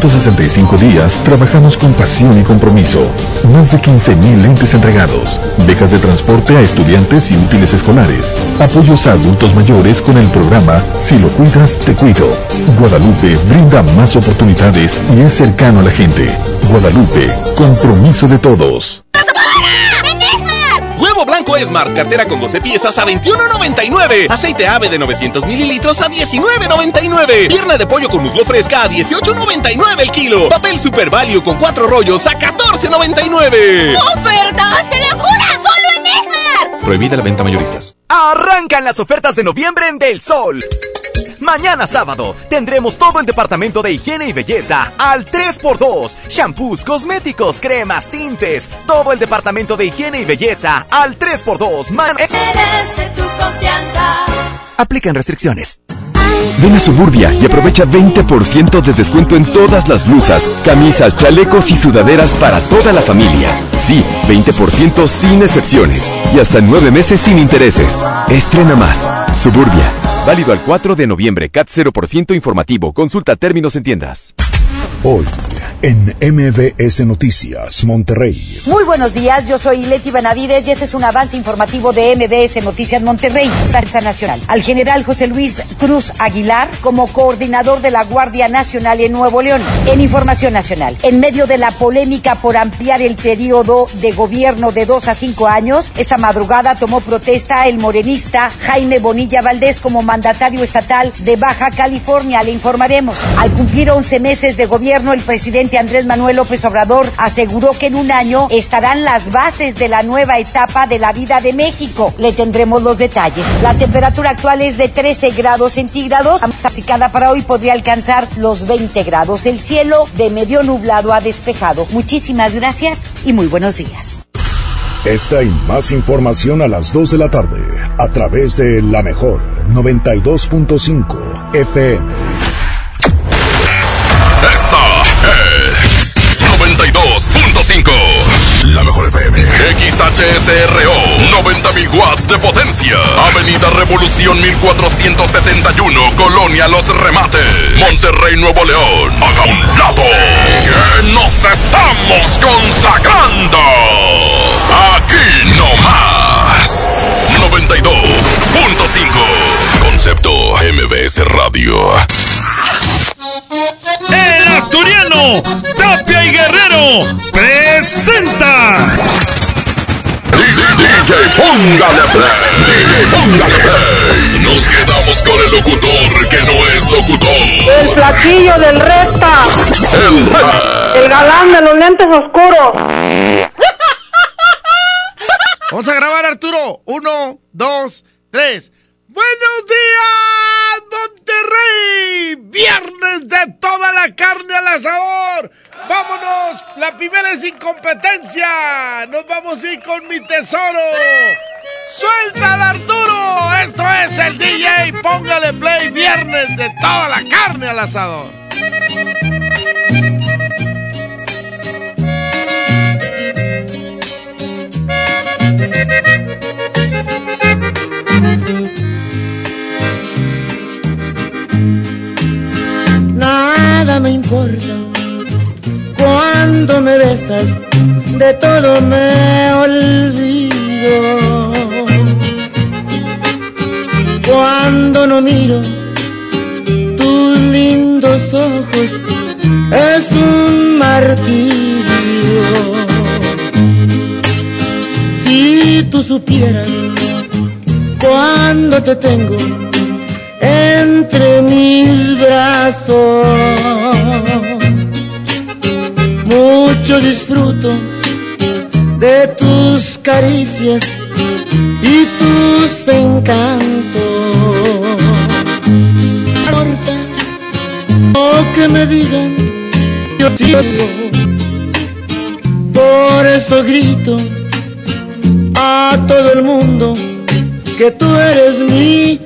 165 días trabajamos con pasión y compromiso. Más de 15.000 lentes entregados. Becas de transporte a estudiantes y útiles escolares. Apoyos a adultos mayores con el programa Si lo cuidas, te cuido. Guadalupe brinda más oportunidades y es cercano a la gente. Guadalupe, compromiso de todos. Esmar, cartera con 12 piezas a 21.99. Aceite ave de 900 mililitros a 19.99. Pierna de pollo con muslo fresca a 18.99 el kilo. Papel Super Value con 4 rollos a 14.99. ¡Ofertas de locura! ¡Solo en Esmar! Prohibida la venta mayoristas. Arrancan las ofertas de noviembre en Del Sol. Mañana sábado tendremos todo el departamento de higiene y belleza al 3x2. Shampoos, cosméticos, cremas, tintes. Todo el departamento de higiene y belleza al 3x2. Man Merece tu confianza. Aplican restricciones. Ven a Suburbia y aprovecha 20% de descuento en todas las blusas, camisas, chalecos y sudaderas para toda la familia. Sí, 20% sin excepciones y hasta nueve meses sin intereses. Estrena más. Suburbia. Válido al 4 de noviembre. CAT 0% informativo. Consulta términos en tiendas. Hoy, en MBS Noticias, Monterrey. Muy buenos días, yo soy Leti Benavides y este es un avance informativo de MBS Noticias Monterrey, Salsa Nacional. Al general José Luis Cruz Aguilar como coordinador de la Guardia Nacional en Nuevo León. En Información Nacional, en medio de la polémica por ampliar el periodo de gobierno de dos a cinco años, esta madrugada tomó protesta el morenista Jaime Bonilla Valdés como mandatario estatal de Baja California. Le informaremos. Al cumplir 11 meses de gobierno, el presidente Andrés Manuel López Obrador aseguró que en un año estarán las bases de la nueva etapa de la vida de México. Le tendremos los detalles. La temperatura actual es de 13 grados centígrados. Aplicada para hoy podría alcanzar los 20 grados. El cielo de medio nublado a despejado. Muchísimas gracias y muy buenos días. Esta y más información a las 2 de la tarde a través de la mejor 92.5 FM. 92.5. La mejor FM. XHSRO. 90.000 watts de potencia. Avenida Revolución 1471. Colonia Los Remates. Monterrey, Nuevo León. Haga un lado. Que nos estamos consagrando. Aquí no más. 92.5. Concepto MBS Radio. El asturiano Tapia y Guerrero presenta. DJ, póngale play. DJ, póngale play. Nos quedamos con el locutor que no es locutor. El platillo del recta. El El galán de los lentes oscuros. Vamos a grabar, Arturo. Uno, dos, tres. ¡Buenos días, Monterrey! Viernes de toda la carne al asador. Vámonos, la primera es incompetencia. Nos vamos a ir con mi tesoro. ¡Suelta Arturo! Esto es el DJ. Póngale play. Viernes de toda la carne al asador. Nada me importa cuando me besas, de todo me olvido. Cuando no miro tus lindos ojos, es un martirio. Si tú supieras cuando te tengo entre mis brazos. Mucho disfruto de tus caricias y tus encantos. Importa lo que me digan, yo sigo. Por eso grito a todo el mundo que tú eres mi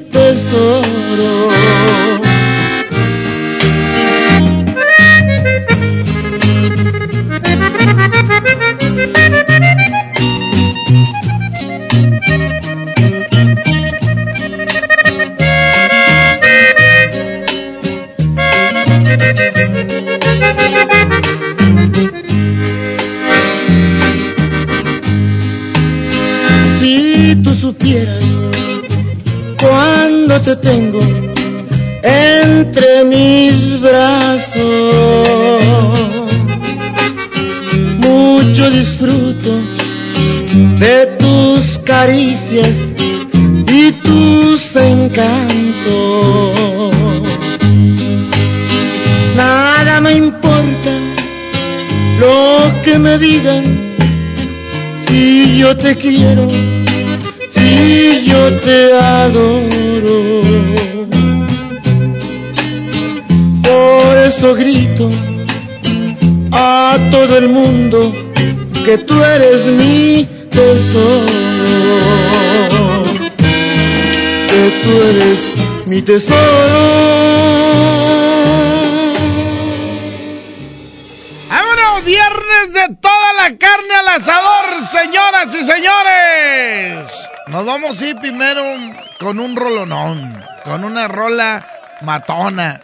con una rola matona.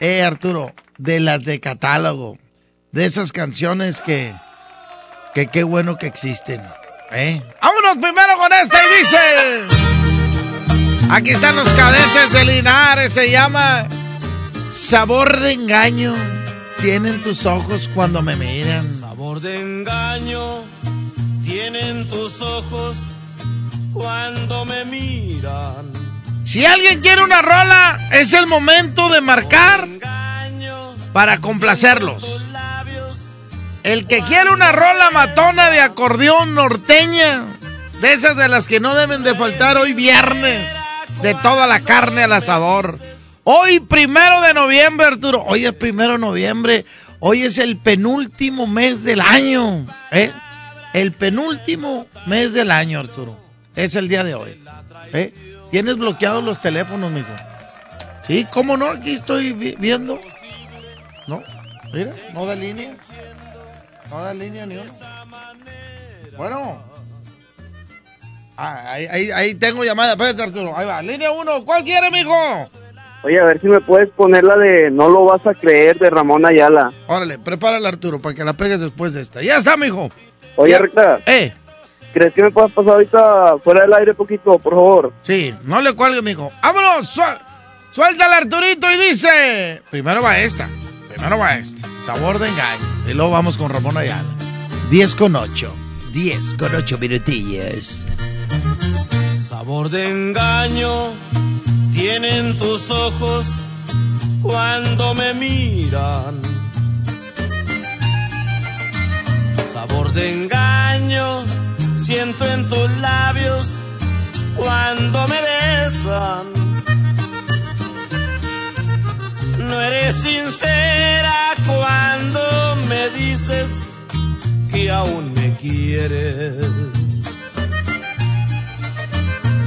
Eh, Arturo, de las de catálogo, de esas canciones que, que qué bueno que existen. ¿eh? Vámonos primero con esta y dice... Aquí están los cadetes de Linares, se llama Sabor de engaño. Tienen tus ojos cuando me miran. Sabor de engaño tienen tus ojos cuando me miran. Si alguien quiere una rola, es el momento de marcar para complacerlos. El que quiere una rola matona de acordeón norteña, de esas de las que no deben de faltar hoy viernes, de toda la carne al asador. Hoy primero de noviembre, Arturo. Hoy es primero de noviembre. Hoy es el penúltimo mes del año. ¿eh? El penúltimo mes del año, Arturo. Es el día de hoy. ¿eh? ¿Tienes bloqueados los teléfonos, mijo? Sí, ¿cómo no? Aquí estoy vi- viendo. No, mira, no da línea. No da línea ni uno. Bueno. Ah, ahí, ahí, ahí tengo llamada. Espérate, Arturo. Ahí va. Línea uno. ¿Cuál quiere, mijo? Oye, a ver si me puedes poner la de No lo vas a creer de Ramón Ayala. Órale, prepárala, Arturo, para que la pegues después de esta. Ya está, mijo. Oye, Recta. Eh. ¿Crees que me puedas pasar ahorita fuera del aire poquito, por favor? Sí, no le cuelgue, mijo. ¡Vámonos! Suel- Suéltala, Arturito, y dice... Primero va esta. Primero va esta. Sabor de engaño. Y luego vamos con Ramón Ayala. 10 con 8. 10 con 8 minutillos. Sabor de engaño tienen tus ojos cuando me miran. Sabor de engaño siento en tus labios cuando me besan. No eres sincera cuando me dices que aún me quieres.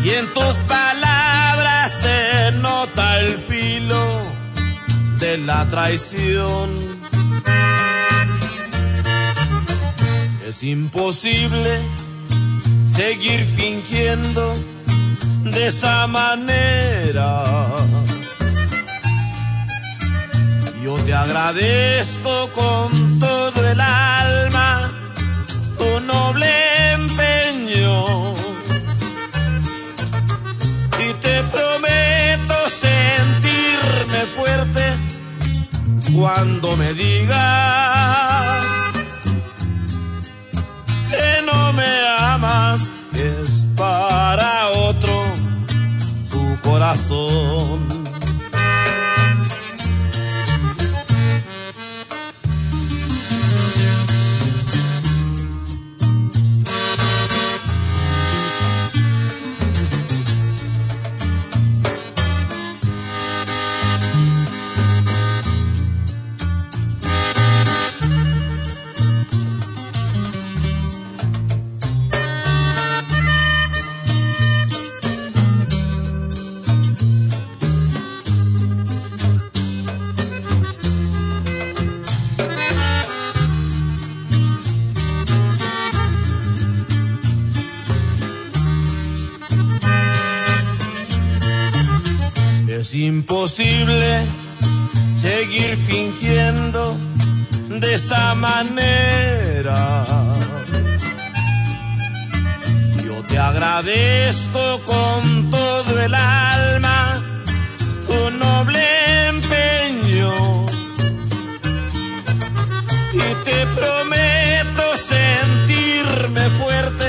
Y en tus palabras se nota el filo de la traición. Es imposible seguir fingiendo de esa manera. Yo te agradezco con todo el alma tu noble empeño y te prometo sentirme fuerte cuando me digas no me amas, es para otro tu corazón. Es imposible seguir fingiendo de esa manera. Yo te agradezco con todo el alma tu noble empeño y te prometo sentirme fuerte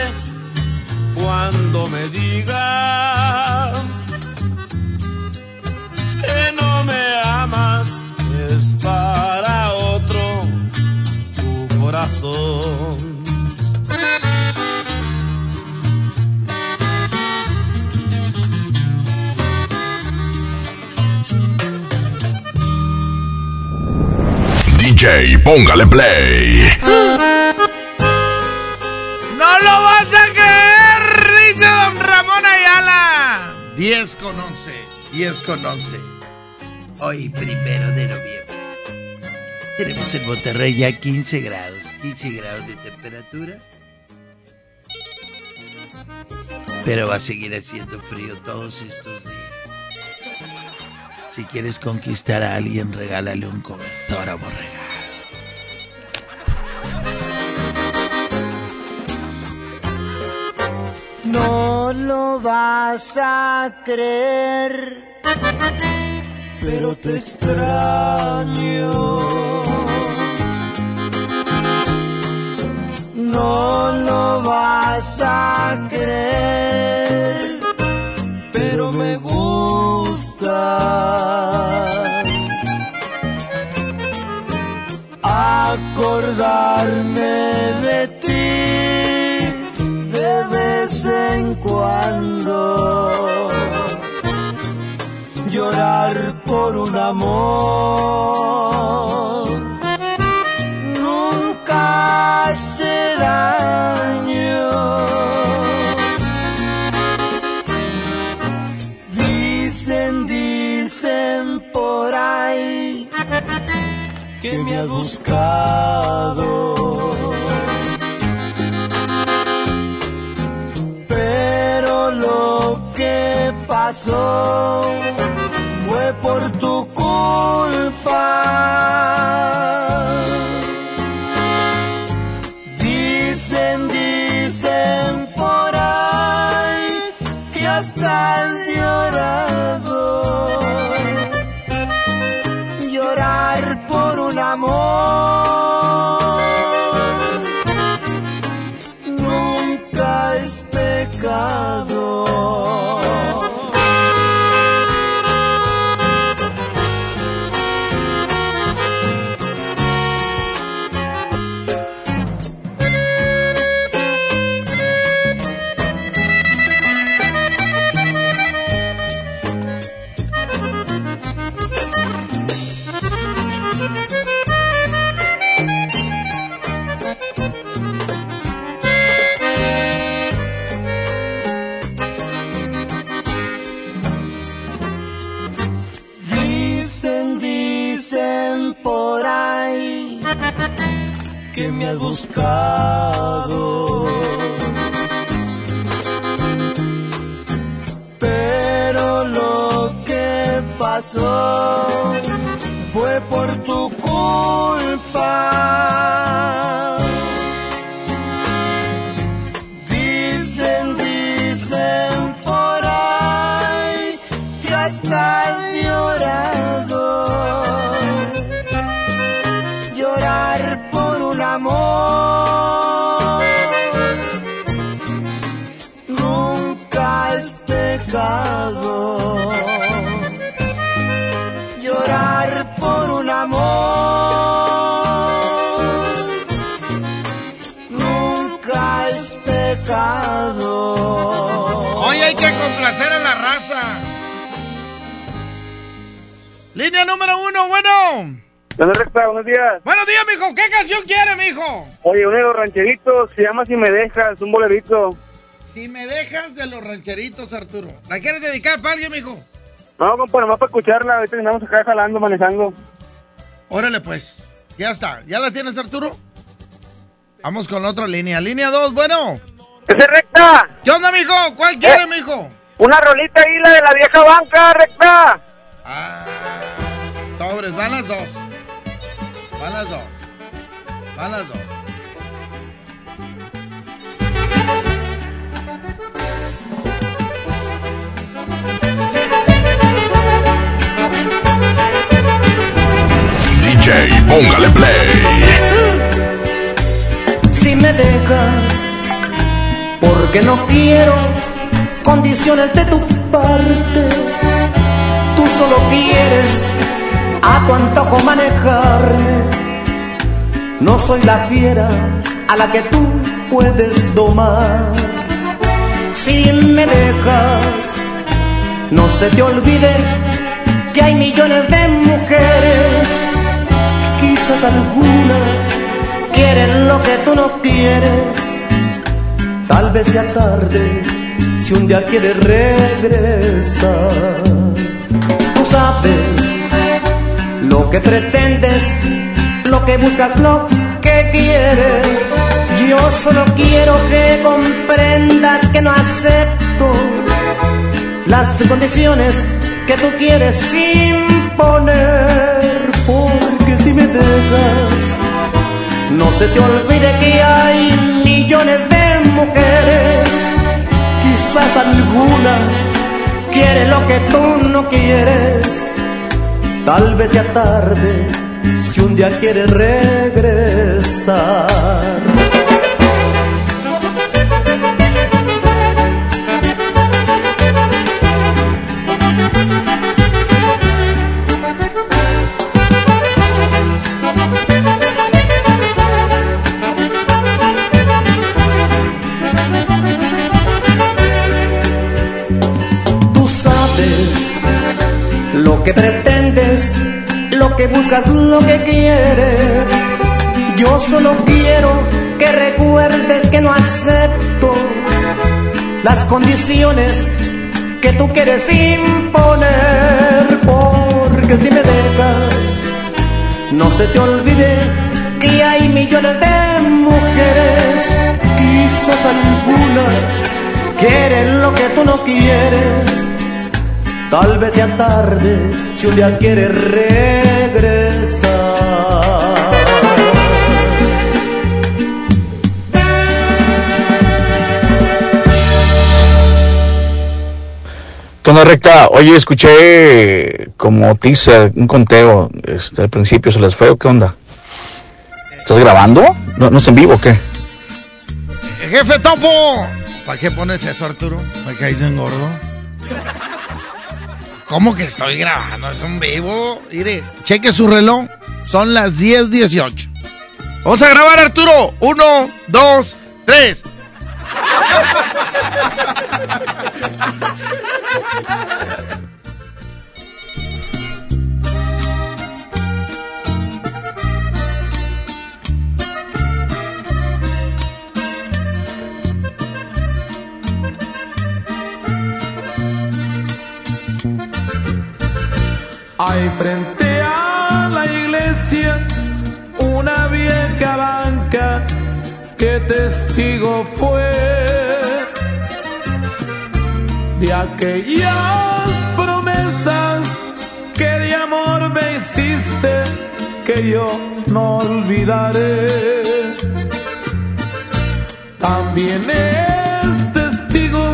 cuando me digas me amas, es para otro tu corazón. DJ, póngale play. ¡No lo vas a creer! Dice don Ramón Ayala. 10 con 11. 10 con 11. Hoy, primero de noviembre. Tenemos en Monterrey ya 15 grados. 15 grados de temperatura. Pero va a seguir haciendo frío todos estos días. Si quieres conquistar a alguien, regálale un cobertor a borrega. No lo vas a creer, pero te extraño. No lo vas a creer, pero me gusta. Acordarme de ti de vez en cuando llorar por un amor. Nunca hace daño dicen dicen por ahí que me has buscado. Pero lo que pasó culpa. Bueno. ¿Dónde recta? Buenos días. Buenos días, mijo. ¿Qué canción quiere, mijo? Oye, uno de los rancheritos se llama Si me dejas, un bolerito. Si me dejas de los rancheritos, Arturo. ¿La quieres dedicar para alguien, mijo? No, compa, nomás para escucharla. Ahorita andamos acá jalando, manejando. Órale, pues. Ya está. ¿Ya la tienes, Arturo? Vamos con la otra línea. Línea 2, bueno. ¡Ese recta! ¿Qué onda, mijo? ¿Cuál Eh. quiere, mijo? Una rolita ahí, la de la vieja banca, recta. Van las dos. Van las dos. Van las dos. DJ, póngale play. Si me dejas, porque no quiero condiciones de tu parte. Tú solo quieres a tu antojo manejarme. No soy la fiera a la que tú puedes domar. Si me dejas, no se te olvide que hay millones de mujeres. Quizás alguna quieren lo que tú no quieres. Tal vez sea tarde si un día quieres regresar. Tú sabes lo que pretendes, lo que buscas, lo que quieres. Yo solo quiero que comprendas que no acepto las condiciones que tú quieres imponer. Porque si me dejas, no se te olvide que hay millones de mujeres. Quizás alguna quiere lo que tú no quieres. Tal vez ya tarde, si un día quieres regresar. Tú sabes lo que pretendes, lo que buscas, lo que quieres. Yo solo quiero que recuerdes que no acepto las condiciones que tú quieres imponer. Porque si me dejas, no se te olvide que hay millones de mujeres. Quizás alguna quieren lo que tú no quieres. Tal vez sea tarde si un día quieres regresar. ¿Qué onda, recta? Oye, escuché como teaser, un conteo, este, al principio se les fue, ¿o qué onda? ¿Estás grabando? ¿No, no es en vivo o qué? Jefe Topo. ¿Para qué pones eso, Arturo? ¿Me caíste en gordo? ¿Cómo que estoy grabando? Es un vivo. Mire, cheque su reloj. Son las 10.18. Vamos a grabar, Arturo. Uno, dos, tres. Hay frente a la iglesia una vieja banca que testigo fue de aquellas promesas que de amor me hiciste que yo no olvidaré. También es testigo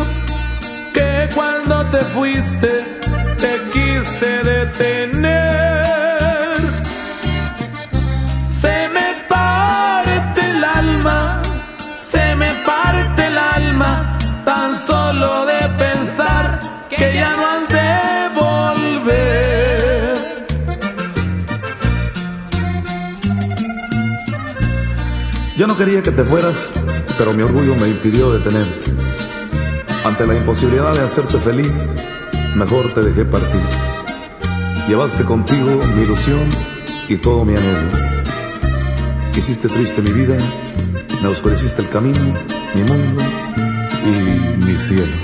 que cuando te fuiste te quise detener. Se me parte el alma, se me parte el alma, tan solo de pensar que ya no has de volver. Yo no quería que te fueras, pero mi orgullo me impidió detenerte. Ante la imposibilidad de hacerte feliz, mejor te dejé partir. Llevaste contigo mi ilusión y todo mi anhelo. Hiciste triste mi vida, me oscureciste el camino, mi mundo y mi cielo.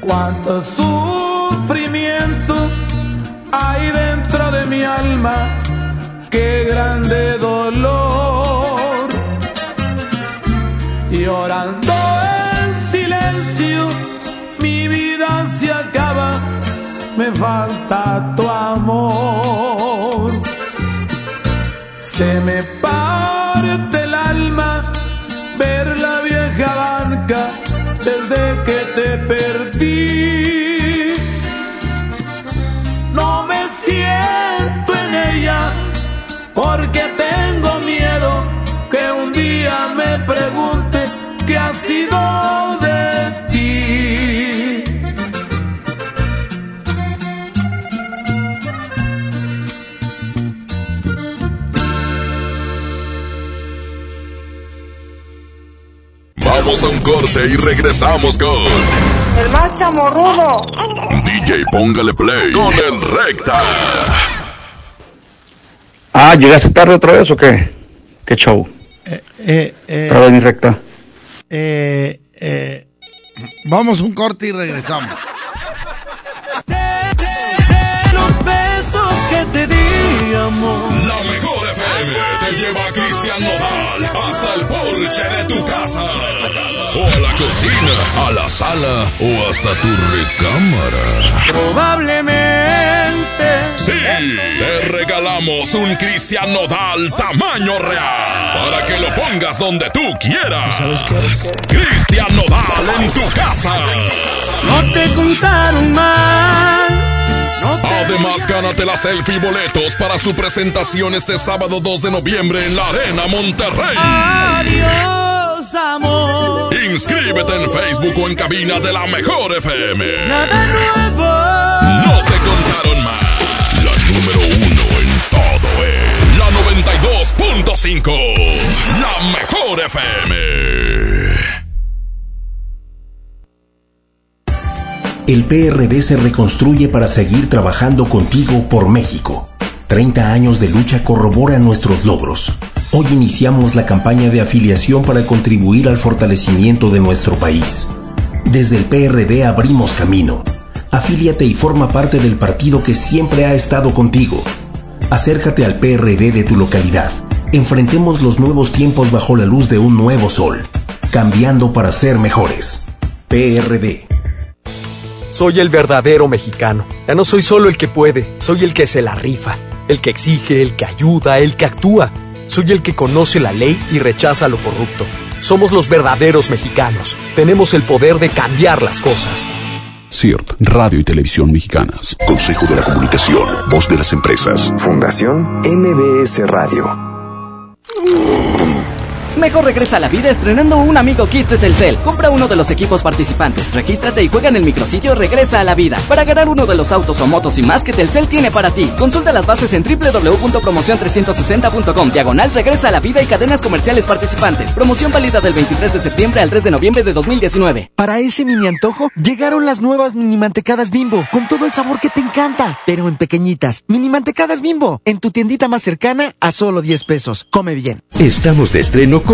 Cuánto sufrimiento hay dentro de mi alma, qué grande dolor. Llorando en silencio, mi vida se me falta tu amor. Se me parte el alma ver la vieja banca desde que te perdí. No me siento en ella porque tengo miedo que un día me pregunte qué ha sido corte y regresamos con El más chamorrudo. DJ Póngale Play con el Recta. Ah, ¿llegaste tarde otra vez o qué? ¿Qué show? Eh, eh, Otra vez mi recta. eh, eh, vamos un corte y regresamos. Los besos que te di, amor. La mejor FM te lleva a Cristian Nodal hasta el porche de tu casa. O a la cocina, a la sala o hasta tu recámara. Probablemente. Sí, te regalamos un Cristian Nodal tamaño real para que lo pongas donde tú quieras. ¿Sabes qué? Cristian Nodal en tu casa. No te contaron mal. Además, gánate la selfie y boletos para su presentación este sábado 2 de noviembre en la Arena Monterrey. Adiós, amor. Inscríbete en Facebook o en cabina de la Mejor FM. Nada nuevo. No te contaron más. La número uno en todo es la 92.5. La Mejor FM. El PRD se reconstruye para seguir trabajando contigo por México. 30 años de lucha corroboran nuestros logros. Hoy iniciamos la campaña de afiliación para contribuir al fortalecimiento de nuestro país. Desde el PRD abrimos camino. Afíliate y forma parte del partido que siempre ha estado contigo. Acércate al PRD de tu localidad. Enfrentemos los nuevos tiempos bajo la luz de un nuevo sol. Cambiando para ser mejores. PRD. Soy el verdadero mexicano. Ya no soy solo el que puede, soy el que se la rifa, el que exige, el que ayuda, el que actúa. Soy el que conoce la ley y rechaza lo corrupto. Somos los verdaderos mexicanos. Tenemos el poder de cambiar las cosas. CIRT, Radio y Televisión Mexicanas. Consejo de la Comunicación, Voz de las Empresas. Fundación MBS Radio. Mejor regresa a la vida estrenando un amigo kit de Telcel. Compra uno de los equipos participantes, regístrate y juega en el micrositio Regresa a la vida para ganar uno de los autos o motos y más que Telcel tiene para ti. Consulta las bases en www.promocion360.com diagonal Regresa a la vida y cadenas comerciales participantes. Promoción válida del 23 de septiembre al 3 de noviembre de 2019. Para ese mini antojo, llegaron las nuevas mini mantecadas bimbo, con todo el sabor que te encanta, pero en pequeñitas. Mini mantecadas bimbo, en tu tiendita más cercana a solo 10 pesos. Come bien. Estamos de estreno con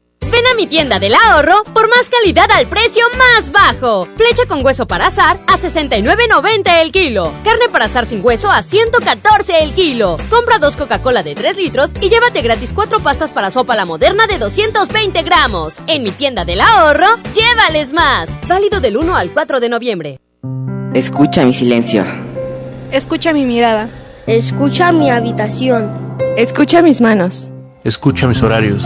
Ven a mi tienda del ahorro por más calidad al precio más bajo. Flecha con hueso para azar a 69.90 el kilo. Carne para azar sin hueso a 114 el kilo. Compra dos Coca-Cola de 3 litros y llévate gratis cuatro pastas para sopa la moderna de 220 gramos. En mi tienda del ahorro, llévales más. Válido del 1 al 4 de noviembre. Escucha mi silencio. Escucha mi mirada. Escucha mi habitación. Escucha mis manos. Escucha mis horarios.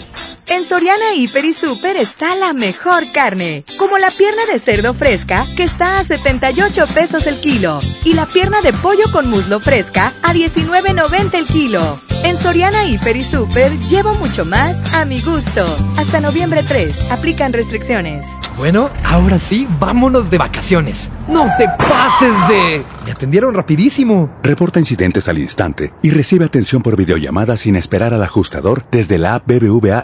En Soriana Hiper y Super está la mejor carne, como la pierna de cerdo fresca que está a 78 pesos el kilo y la pierna de pollo con muslo fresca a 19.90 el kilo. En Soriana Hiper y Super llevo mucho más a mi gusto. Hasta noviembre 3, aplican restricciones. Bueno, ahora sí, vámonos de vacaciones. No te pases de... Me atendieron rapidísimo. Reporta incidentes al instante y recibe atención por videollamada sin esperar al ajustador desde la app BBVA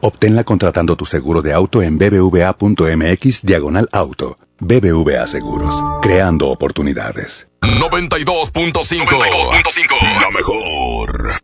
Obténla contratando tu seguro de auto en bbva.mx diagonal auto. BBVA Seguros, creando oportunidades. 92.5. La mejor.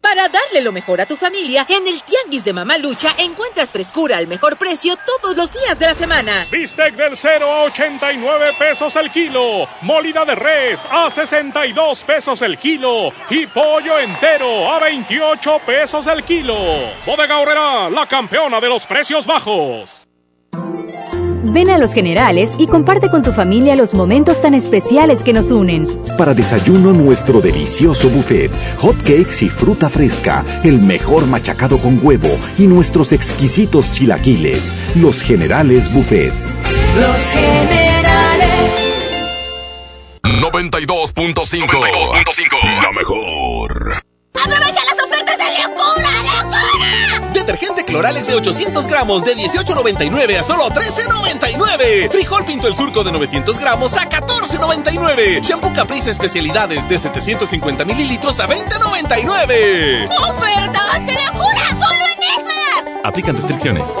Para darle lo mejor a tu familia, en el Tianguis de Mamá Lucha encuentras frescura al mejor precio todos los días de la semana. Bistec del 0 a 89 pesos el kilo. Molida de res a 62 pesos el kilo. Y pollo entero a 28 pesos el kilo. Bodega Horrera, la campeona de los precios bajos. Ven a Los Generales y comparte con tu familia los momentos tan especiales que nos unen. Para desayuno nuestro delicioso buffet, hot cakes y fruta fresca, el mejor machacado con huevo y nuestros exquisitos chilaquiles. Los Generales Buffets. Los Generales. 92.5 92.5 La mejor. Cloralex de 800 gramos de 18.99 a solo 13.99. Frijol Pinto el Surco de 900 gramos a 14.99. Shampoo Caprice Especialidades de 750 mililitros a 20.99. ¡Ofertas de locura! ¡Solo en Esmar! Aplican restricciones.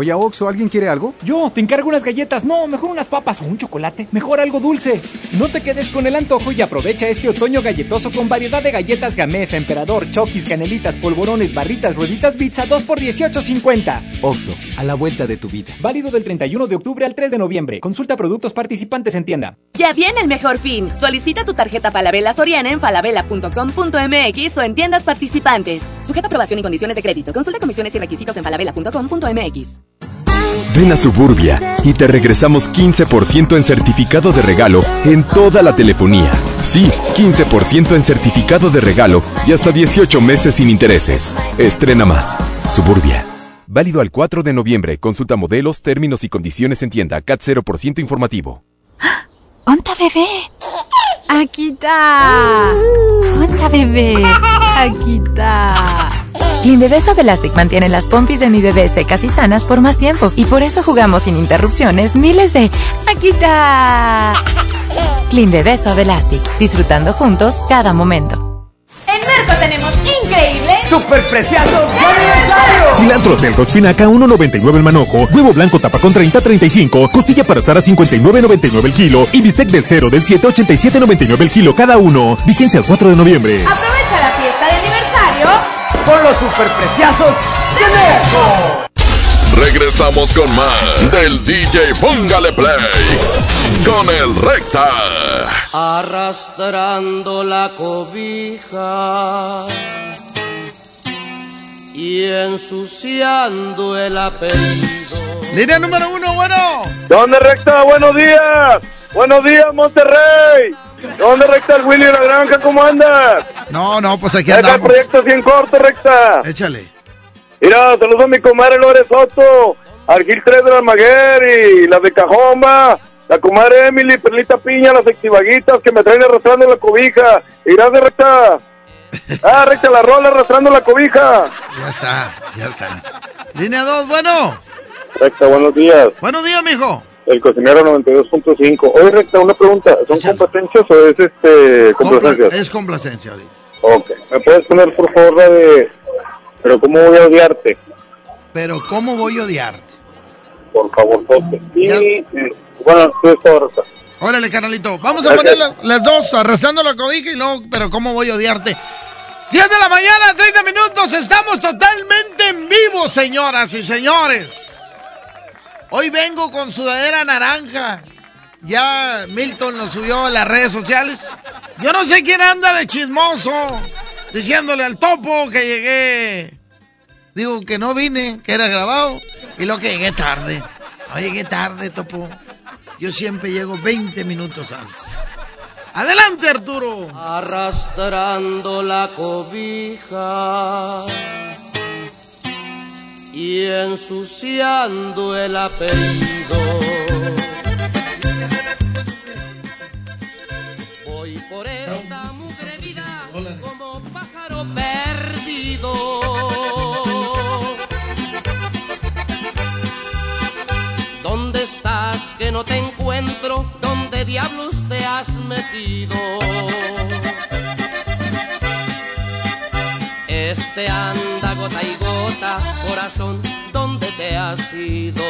Oye, Oxo, ¿alguien quiere algo? Yo, te encargo unas galletas. No, mejor unas papas o un chocolate. Mejor algo dulce. No te quedes con el antojo y aprovecha este otoño galletoso con variedad de galletas Gamesa, Emperador, Chokis, Canelitas, Polvorones, Barritas, Rueditas, Pizza 2 por 18.50. Oxo, a la vuelta de tu vida. Válido del 31 de octubre al 3 de noviembre. Consulta productos participantes en tienda. Ya viene el mejor fin. Solicita tu tarjeta Falabella Soriana en falabella.com.mx o en tiendas participantes. Sujeta aprobación y condiciones de crédito. Consulta comisiones y requisitos en falabella.com.mx. Ven a Suburbia y te regresamos 15% en certificado de regalo en toda la telefonía. Sí, 15% en certificado de regalo y hasta 18 meses sin intereses. Estrena más. Suburbia. Válido al 4 de noviembre. Consulta modelos, términos y condiciones en tienda. CAT 0% informativo. ¡Onta bebé! Aquí está. ¡Onta bebé! Aquí está. Clean Bebé Suave Elastic mantiene las pompis de mi bebé secas y sanas por más tiempo y por eso jugamos sin interrupciones miles de aquí está. Clean Bebé Suave Elastic, disfrutando juntos cada momento. En Merco tenemos increíble ¡Super preciados de aniversario! Cilantro telco espinaca 1.99 el manojo, huevo blanco tapacón 30.35, costilla para asar a 59.99 el kilo y bistec del 0 del 7 87.99 el kilo cada uno. Vigencia el 4 de noviembre. Aprovecha con los superpreciazos de Merco. Regresamos con más del DJ Póngale Play con el Recta. Arrastrando la cobija y ensuciando el apellido. Línea número uno, bueno. ¿Dónde Recta? Buenos días. Buenos días, Monterrey. ¿Dónde recta el Willy de la Granja? ¿Cómo andas? No, no, pues aquí andamos. el proyecto bien corto, recta. Échale. Mira, saludos a mi comadre Lore Soto, al Gil 3 de la Maguer y las de Cajoma, la comadre Emily, Perlita Piña, las exivaguitas que me traen arrastrando la cobija. Y gracias, recta. Ah, recta la rola arrastrando la cobija. Ya está, ya está. Línea dos, bueno. Recta, buenos días. Buenos días, mijo. El cocinero 92.5. Oye, recta, una pregunta. ¿Son competencias o es este complacencias? Es complacencia ahorita. Ok. ¿Me puedes poner, por favor, la de... Pero cómo voy a odiarte? Pero ¿cómo voy a odiarte? Por favor, toque. Y, eh, bueno, tú estás. Órale, carnalito. Vamos a poner la- las dos, arrastrando la cobija y luego, pero ¿cómo voy a odiarte? 10 de la mañana, 30 minutos. Estamos totalmente en vivo, señoras y señores. Hoy vengo con sudadera naranja. Ya Milton lo subió a las redes sociales. Yo no sé quién anda de chismoso diciéndole al topo que llegué. Digo que no vine, que era grabado. Y lo que llegué tarde. No llegué tarde, topo. Yo siempre llego 20 minutos antes. Adelante, Arturo. Arrastrando la cobija y ensuciando el apellido. Voy por esta mugre vida como pájaro perdido. ¿Dónde estás que no te encuentro? ¿Dónde diablos te has metido? Este anda gota y gota, corazón, ¿dónde te has ido?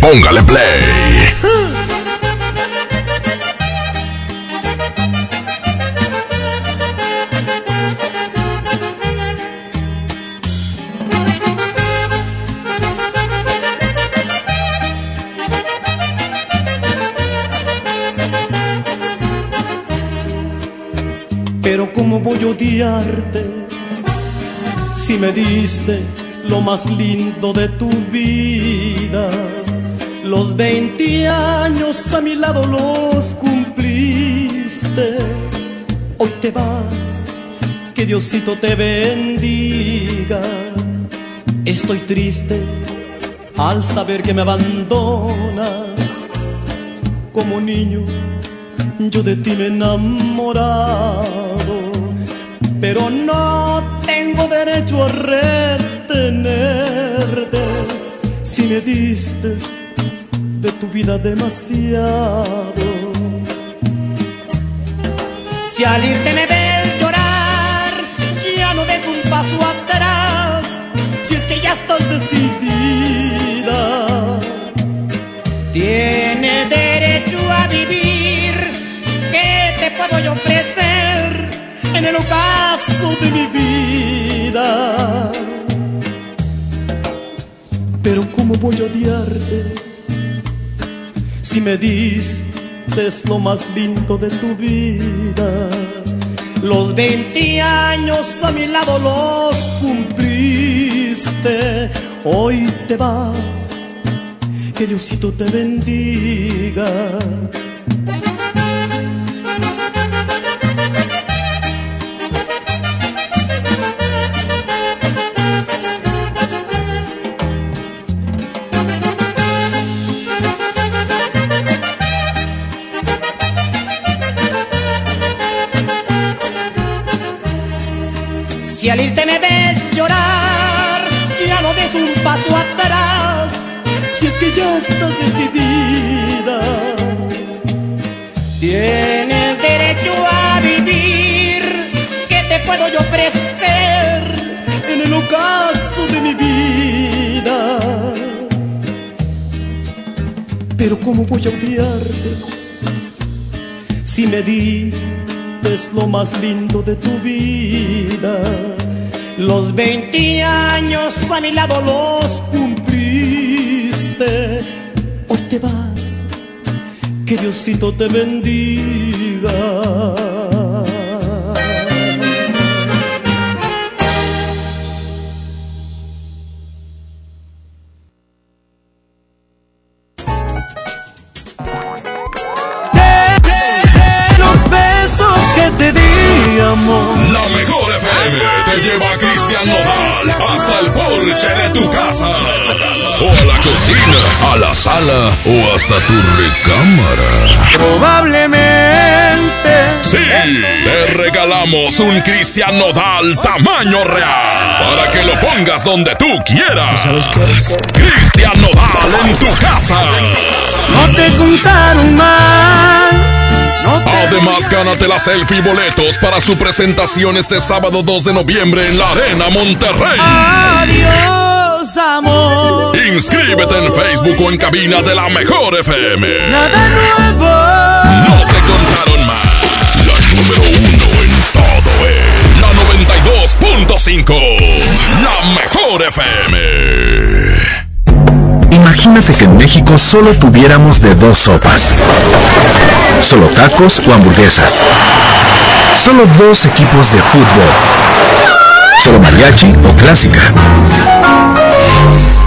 Póngale play. Pero cómo voy a odiarte si me diste lo más lindo de tu vida. A mi lado los cumpliste. Hoy te vas, que Diosito te bendiga. Estoy triste al saber que me abandonas. Como niño, yo de ti me enamorado, pero no tengo derecho a retenerte si me diste vida demasiado. Si al irte me ves llorar, ya no des un paso atrás, si es que ya estás decidida. Tienes derecho a vivir, ¿qué te puedo yo ofrecer en el ocaso de mi vida? Pero ¿cómo voy a odiarte si me diste lo más lindo de tu vida? Los 20 años a mi lado los cumpliste, hoy te vas, que Diosito te bendiga. Voy a odiarte si me diste lo más lindo de tu vida? Los 20 años a mi lado los cumpliste. Hoy te vas, que Diosito te bendiga. Sala o hasta tu recámara. Probablemente. Sí, te regalamos un Cristian Nodal tamaño real. Para que lo pongas donde tú quieras. Cristian Nodal en tu casa. No te contaron mal. Además, gánate la selfie y boletos para su presentación este sábado 2 de noviembre en la Arena Monterrey. Adiós, amor. Inscríbete en Facebook o en cabina de la Mejor FM. Nada nuevo. No te contaron más. La número uno en todo es la 92.5. La Mejor FM. Imagínate que en México solo tuviéramos de dos sopas. Solo tacos o hamburguesas. Solo dos equipos de fútbol. Solo mariachi o clásica.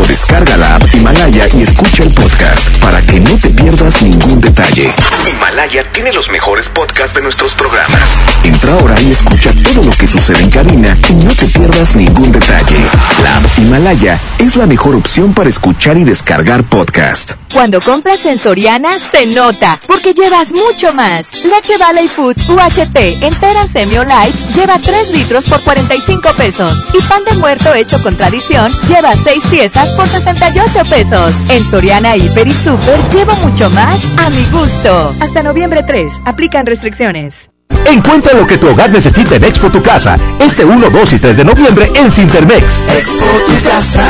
o descarga la app Himalaya y escucha el podcast para que no te pierdas ningún detalle. Himalaya tiene los mejores podcasts de nuestros programas. Entra ahora y escucha todo lo que sucede en cabina y no te pierdas ningún detalle. La app Himalaya es la mejor opción para escuchar y descargar podcast. Cuando compras en Soriana, se nota, porque llevas mucho más. Leche Valley Foods UHT entera semi light lleva 3 litros por 45 pesos. Y pan de muerto hecho con tradición lleva 6 piezas por 68 pesos. En Soriana Hiper y Super llevo mucho más a mi gusto. Hasta noviembre 3, aplican restricciones. Encuentra lo que tu hogar necesita en Expo Tu Casa, este 1, 2 y 3 de noviembre en Cintermex. Expo Tu Casa,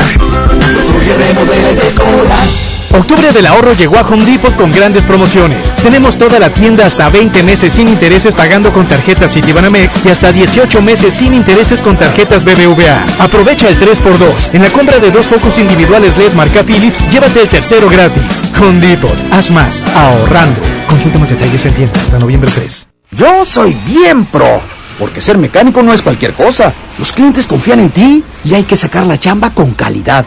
construye, remodela y decora. Octubre del ahorro llegó a Home Depot con grandes promociones. Tenemos toda la tienda hasta 20 meses sin intereses pagando con tarjetas Citibanamex y hasta 18 meses sin intereses con tarjetas BBVA. Aprovecha el 3x2. En la compra de dos focos individuales LED marca Philips, llévate el tercero gratis. Home Depot, haz más, ahorrando. Consulta más detalles en tienda hasta noviembre 3. Yo soy bien pro, porque ser mecánico no es cualquier cosa. Los clientes confían en ti y hay que sacar la chamba con calidad.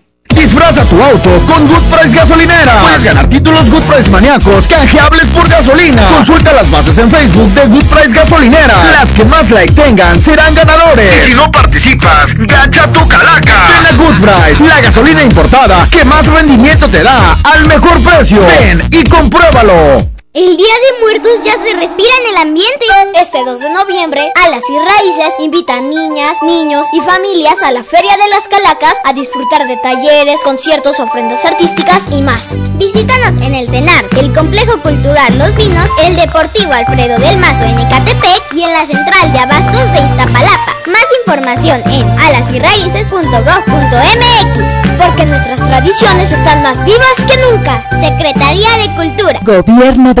Disfraza tu auto con Good Price Gasolinera. Puedes ganar títulos Good Price maníacos canjeables por gasolina. Consulta las bases en Facebook de Good Price Gasolinera. Las que más like tengan serán ganadores. Y si no participas, gacha tu calaca. Ven a Good Price, la gasolina importada que más rendimiento te da al mejor precio. Ven y compruébalo. El Día de Muertos ya se respira en el ambiente. Este 2 de noviembre, Alas y Raíces invitan niñas, niños y familias a la Feria de las Calacas a disfrutar de talleres, conciertos, ofrendas artísticas y más. Visítanos en el CENAR, el Complejo Cultural Los Vinos, el Deportivo Alfredo del Mazo en Ecatepec y en la Central de Abastos de Iztapalapa. Más información en alasyraíces.gov.mx porque nuestras tradiciones están más vivas que nunca. Secretaría de Cultura. Gobierno de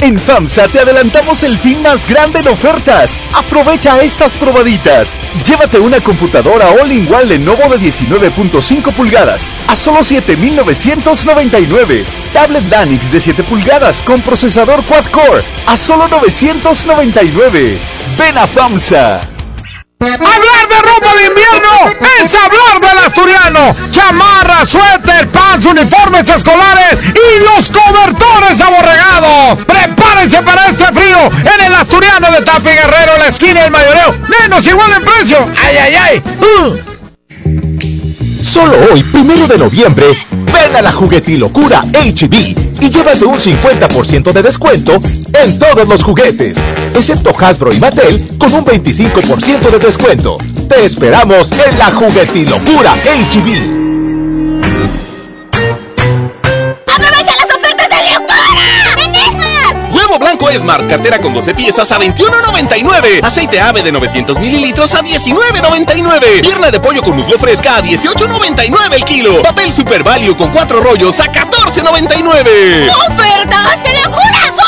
En FAMSA te adelantamos el fin más grande en ofertas. Aprovecha estas probaditas. Llévate una computadora all-in-one Lenovo de 19.5 pulgadas a solo 7.999. Tablet Lanix de 7 pulgadas con procesador quad-core a solo 999. Ven a FAMSA. Hablar de ropa de invierno es hablar del asturiano. Chamarra, suéter, pants, uniformes escolares y los cobertores aborregados. Prepárense para este frío en el asturiano de Tapi Guerrero, la esquina del mayoreo. Menos igual en precio. ¡Ay, ay, ay! Uh. Solo hoy, primero de noviembre, ven a la juguetilocura HB y llévate un 50% de descuento en todos los juguetes, excepto Hasbro y Mattel con un 25% de descuento. Te esperamos en la juguetilocura HB. ¡Aprovecha las ofertas de locura! ¡En Esmar! Huevo blanco Smart, cartera con 12 piezas a 21.99. Aceite ave de 900 mililitros a 19.99. Pierna de pollo con muslo fresca a 18.99 el kilo. Papel Super Value con 4 rollos a 14.99. ¡Ofertas de locura!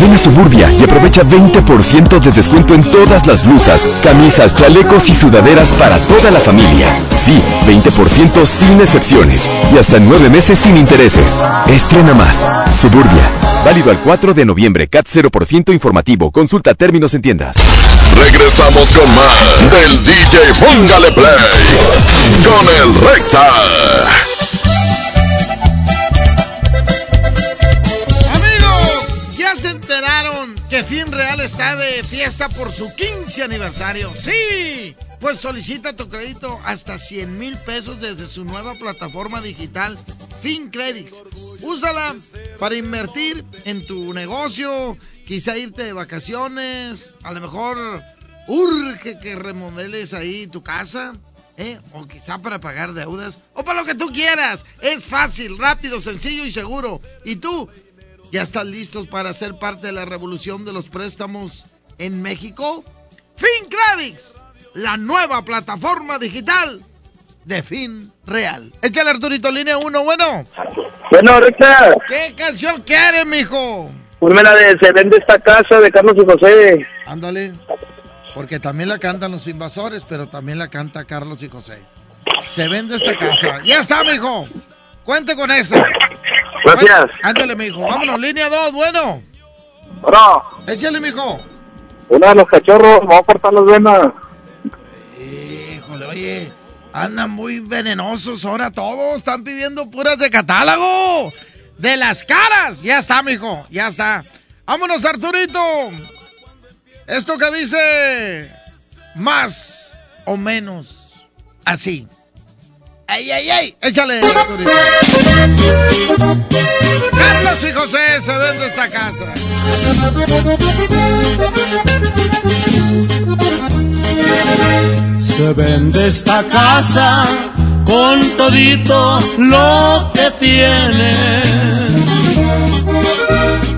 Ven a Suburbia y aprovecha 20% de descuento en todas las blusas, camisas, chalecos y sudaderas para toda la familia. Sí, 20% sin excepciones y hasta 9 meses sin intereses. Estrena más. Suburbia. Válido al 4 de noviembre. CAT 0% informativo. Consulta términos en tiendas. Regresamos con más del DJ Póngale Play con el Recta. Fiesta por su 15 aniversario? ¡Sí! Pues solicita tu crédito hasta 100 mil pesos desde su nueva plataforma digital FinCredits. Úsala para invertir en tu negocio, quizá irte de vacaciones, a lo mejor urge que remodeles ahí tu casa. ¿Eh? O quizá para pagar deudas, o para lo que tú quieras. Es fácil, rápido, sencillo y seguro. ¿Y tú? ¿Ya estás listos para ser parte de la revolución de los préstamos en México? FinCredits, la nueva plataforma digital de Fin Real. Échale Arturito, línea 1, bueno. Bueno, Recta, ¿Qué canción quieres, mijo? ponme la de Se vende esta casa de Carlos y José. Ándale. Porque también la cantan los invasores, pero también la canta Carlos y José. Se vende esta casa. Ya está, mijo. Cuente con eso. Gracias. Ándale, mijo. Vámonos, línea 2, bueno. Bueno, Échale, mijo. Una de los cachorros, vamos a cortar las venas. Híjole, oye. Andan muy venenosos ahora todos. Están pidiendo puras de catálogo. De las caras. Ya está, mijo. Ya está. Vámonos, Arturito. Esto que dice más o menos así. ¡Ay, ay, ay! Échale. Carlos y José se vende esta casa. Se vende esta casa con todito lo que tiene.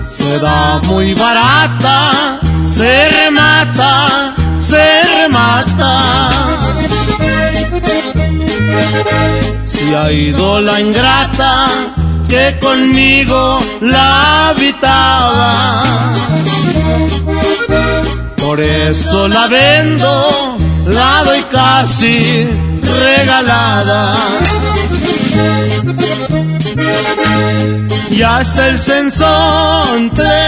Se da muy barata, se remata, se remata. Si ha ido la ingrata que conmigo la habitaba. Por eso la vendo, la doy casi regalada. Ya está el sensontle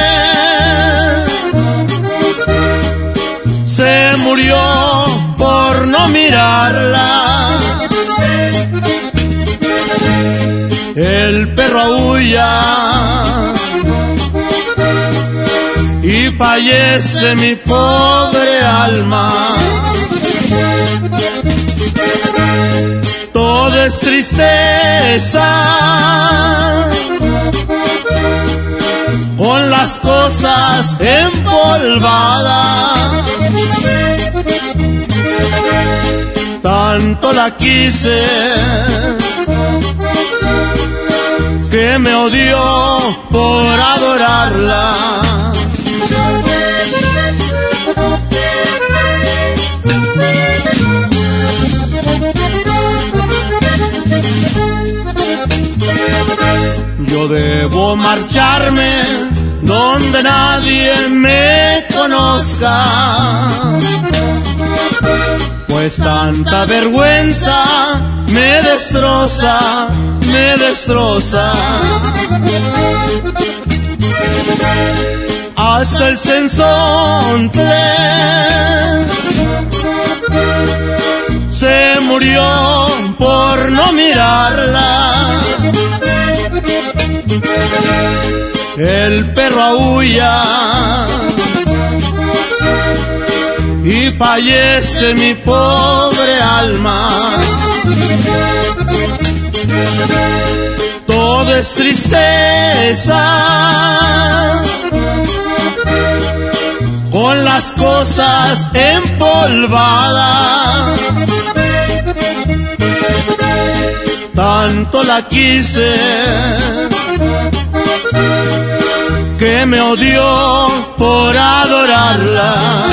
y fallece mi pobre alma. Todo es tristeza con las cosas empolvadas. Tanto la quise que me odió por adorarla. Yo debo marcharme donde nadie me conozca pues tanta vergüenza me destroza, me destroza. Hasta el sensonte se murió por no mirarla. El perro aúlla y fallece mi pobre alma. Todo es tristeza con las cosas empolvadas. Tanto la quise que me odió por adorarla.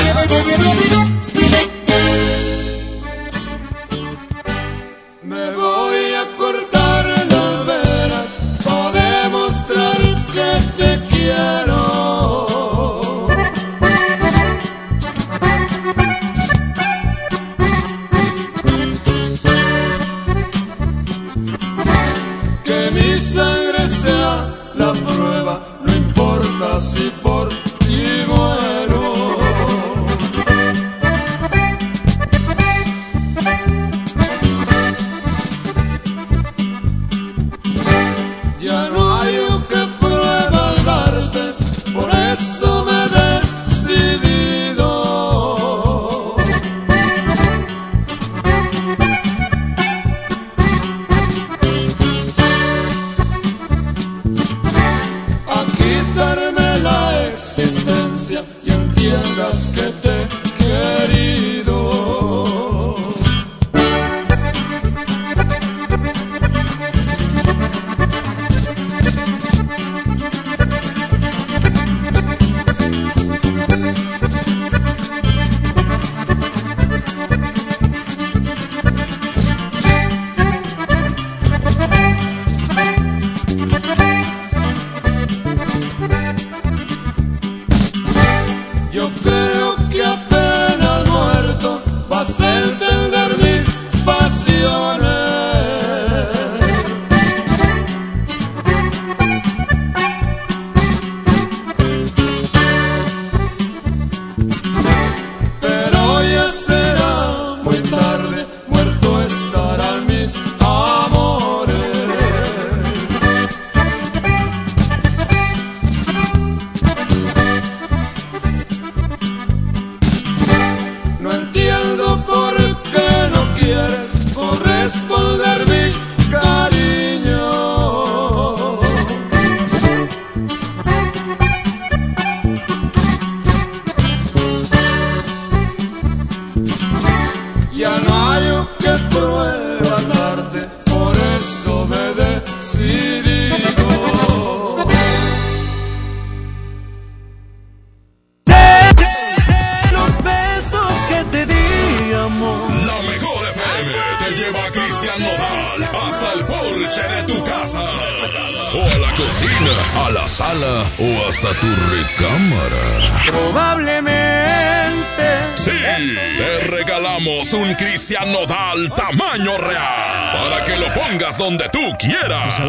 donde tú quieras.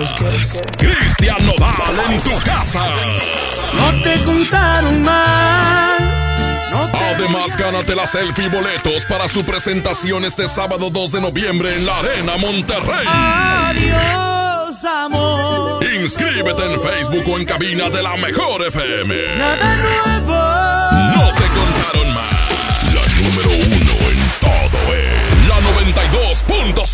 Cristian Nodal en tu casa. No te contaron mal. Además, gánate la selfie boletos para su presentación este sábado 2 de noviembre en la Arena Monterrey. Adiós, amor. Inscríbete en Facebook o en cabina de la Mejor FM. Nada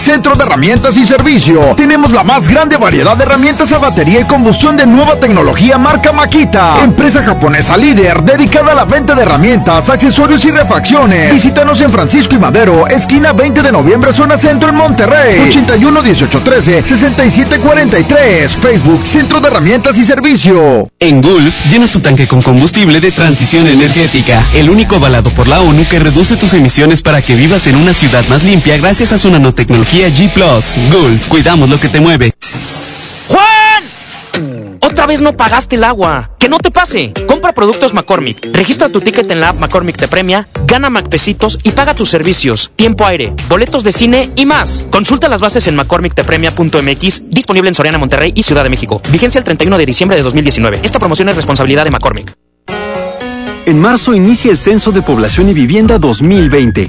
Centro de Herramientas y Servicio. Tenemos la más grande variedad de herramientas a batería y combustión de nueva tecnología marca Makita. Empresa japonesa líder dedicada a la venta de herramientas, accesorios y refacciones. Visítanos en Francisco y Madero, esquina 20 de noviembre, zona centro en Monterrey. 81 18 13 67 43. Facebook Centro de Herramientas y Servicio. En Gulf, llenas tu tanque con combustible de transición energética, el único avalado por la ONU que reduce tus emisiones para que vivas en una ciudad más limpia gracias a su nanotecnología G ⁇ Gulf, cuidamos lo que te mueve. ¡Juan! Otra vez no pagaste el agua. Que no te pase. Compra productos McCormick. Registra tu ticket en la app McCormick te premia, gana McPesitos y paga tus servicios, tiempo aire, boletos de cine y más. Consulta las bases en McCormickTepremia.mx, disponible en Soriana, Monterrey y Ciudad de México. Vigencia el 31 de diciembre de 2019. Esta promoción es responsabilidad de McCormick. En marzo inicia el Censo de Población y Vivienda 2020.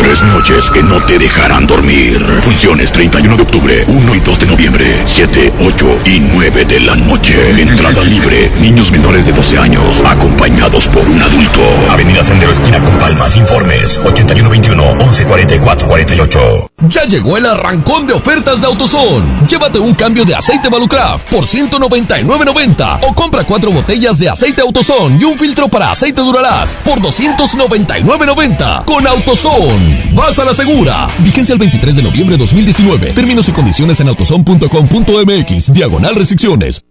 Tres noches que no te dejarán dormir. Funciones 31 de octubre, 1 y 2 de noviembre, 7, 8 y 9 de la noche. Entrada libre. Niños menores de 12 años, acompañados por un adulto. Avenida Sendero Esquina con Palmas. Informes 8121 1144 48. Ya llegó el arrancón de ofertas de AutoZone. Llévate un cambio de aceite Valucraft por 199.90 o compra cuatro botellas de aceite AutoZone y un filtro para aceite Duralast por 299.90 con AutoZone. Vas a la segura. Vigencia el 23 de noviembre de 2019. Términos y condiciones en autozone.com.mx. Diagonal restricciones.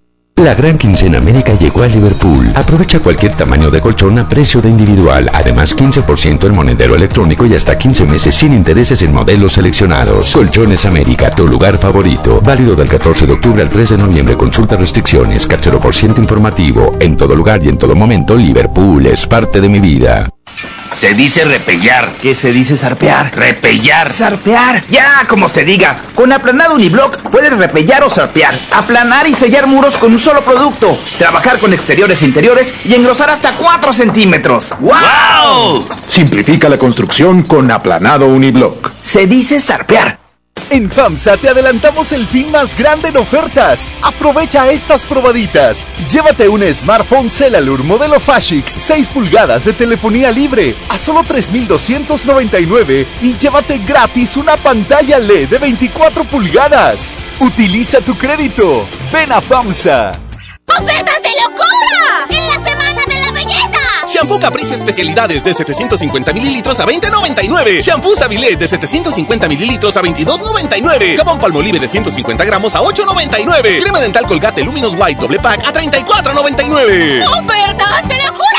La gran quincena América llegó a Liverpool. Aprovecha cualquier tamaño de colchón a precio de individual. Además, 15% en monedero electrónico y hasta 15 meses sin intereses en modelos seleccionados. Colchones América, tu lugar favorito. Válido del 14 de octubre al 3 de noviembre. Consulta restricciones. Cachero por ciento informativo. En todo lugar y en todo momento, Liverpool es parte de mi vida. Se dice repellar. ¿Qué se dice zarpear? Repellar. Zarpear. Ya, como se diga. Con aplanado uniblock puedes repellar o zarpear. Aplanar y sellar muros con un solo producto. Trabajar con exteriores e interiores y engrosar hasta 4 centímetros. ¡Wow! Simplifica la construcción con aplanado uniblock. Se dice zarpear. En FAMSA te adelantamos el fin más grande en ofertas. Aprovecha estas probaditas. Llévate un smartphone Celalur modelo Fashic 6 pulgadas de telefonía libre a solo 3.299 y llévate gratis una pantalla LED de 24 pulgadas. Utiliza tu crédito. Ven a FAMSA. ¡Ofertas de locura! Shampoo Caprice especialidades de 750 mililitros a 20.99. Shampoo Savilé de 750 mililitros a 22.99. Jabón Palmolive de 150 gramos a 8.99. Crema dental Colgate Luminous White doble pack a 34.99. ¡Ofertas de locura! ¡Solo en Esmar!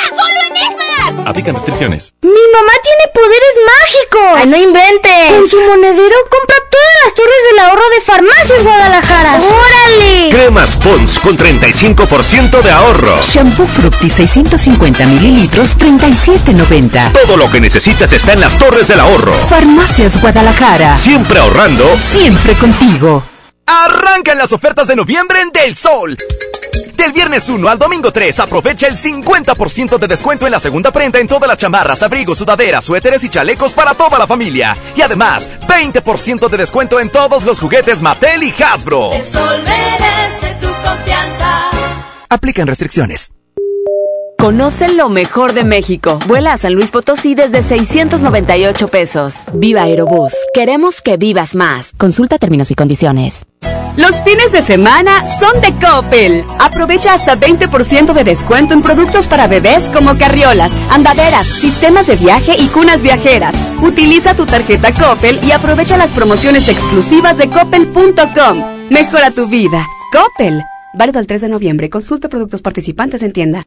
Aplican restricciones. ¡Mi mamá tiene poderes mágicos! ¡Ay, no inventes! Con su monedero compra todas las torres del ahorro de Farmacias Guadalajara. ¡Órale! Cremas Pons con 35% de ahorro. Shampoo Fructi 650 mililitros, 37.90. Todo lo que necesitas está en las torres del ahorro. Farmacias Guadalajara. Siempre ahorrando. Siempre contigo. Arrancan las ofertas de noviembre en Del Sol. Del viernes 1 al domingo 3, aprovecha el 50% de descuento en la segunda prenda en todas las chamarras, abrigos, sudaderas, suéteres y chalecos para toda la familia. Y además, 20% de descuento en todos los juguetes Mattel y Hasbro. El sol merece tu confianza. Aplican restricciones. Conoce lo mejor de México. Vuela a San Luis Potosí desde 698 pesos. Viva Aerobús. Queremos que vivas más. Consulta términos y condiciones. Los fines de semana son de Coppel. Aprovecha hasta 20% de descuento en productos para bebés como carriolas, andaderas, sistemas de viaje y cunas viajeras. Utiliza tu tarjeta Coppel y aprovecha las promociones exclusivas de coppel.com. Mejora tu vida. Coppel. Válido el 3 de noviembre. Consulta productos participantes en tienda.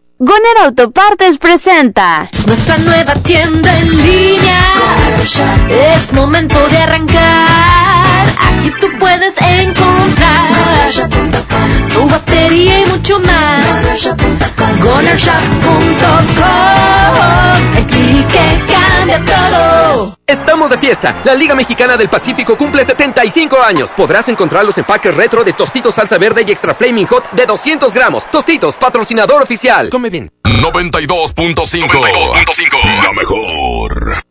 Goner Autopartes presenta Nuestra nueva tienda en línea. Es momento de arrancar. Aquí tú puedes encontrar tu batería y mucho más. GonerShop.com El clic que cambia todo. Estamos de fiesta. La Liga Mexicana del Pacífico cumple 75 años. Podrás encontrar los empaques retro de Tostitos Salsa Verde y Extra Flaming Hot de 200 gramos. Tostitos, patrocinador oficial. Come bien. 92.5. La mejor.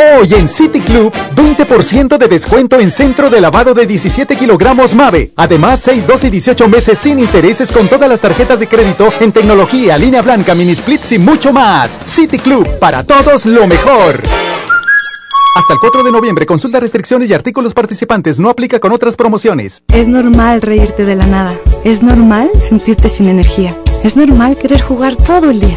Hoy en City Club, 20% de descuento en centro de lavado de 17 kilogramos MAVE. Además, 6, 12 y 18 meses sin intereses con todas las tarjetas de crédito en tecnología, línea blanca, mini splits y mucho más. City Club, para todos lo mejor. Hasta el 4 de noviembre, consulta restricciones y artículos participantes. No aplica con otras promociones. Es normal reírte de la nada. Es normal sentirte sin energía. Es normal querer jugar todo el día.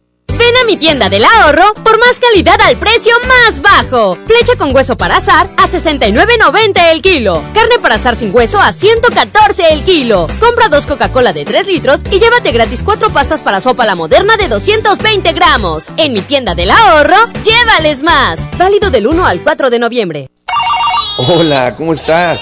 Ven a mi tienda del ahorro por más calidad al precio más bajo. Flecha con hueso para azar a 69.90 el kilo. Carne para azar sin hueso a 114 el kilo. Compra dos Coca-Cola de 3 litros y llévate gratis cuatro pastas para sopa la moderna de 220 gramos. En mi tienda del ahorro, llévales más. Válido del 1 al 4 de noviembre. Hola, ¿cómo estás?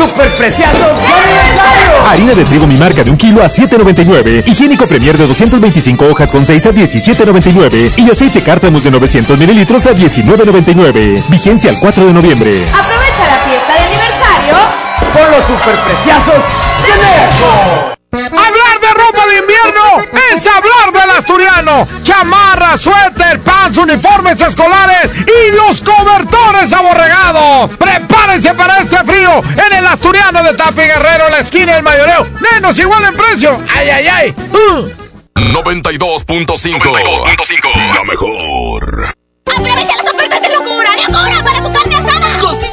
Superpreciados de Harina de trigo mi marca de un kilo a 7.99. Higiénico Premier de 225 hojas con 6 a 17.99. Y aceite cártamos de 900 mililitros a 19.99. Vigencia al 4 de noviembre. Aprovecha la fiesta de aniversario con los superpreciosos de Merco. De invierno es hablar del asturiano. Chamarra, suéter, pants, uniformes escolares y los cobertores aborregados. Prepárense para este frío en el asturiano de Tapi Guerrero, la esquina del mayoreo. Menos igual en precio. ¡Ay, ay, ay! 92.5 La mejor.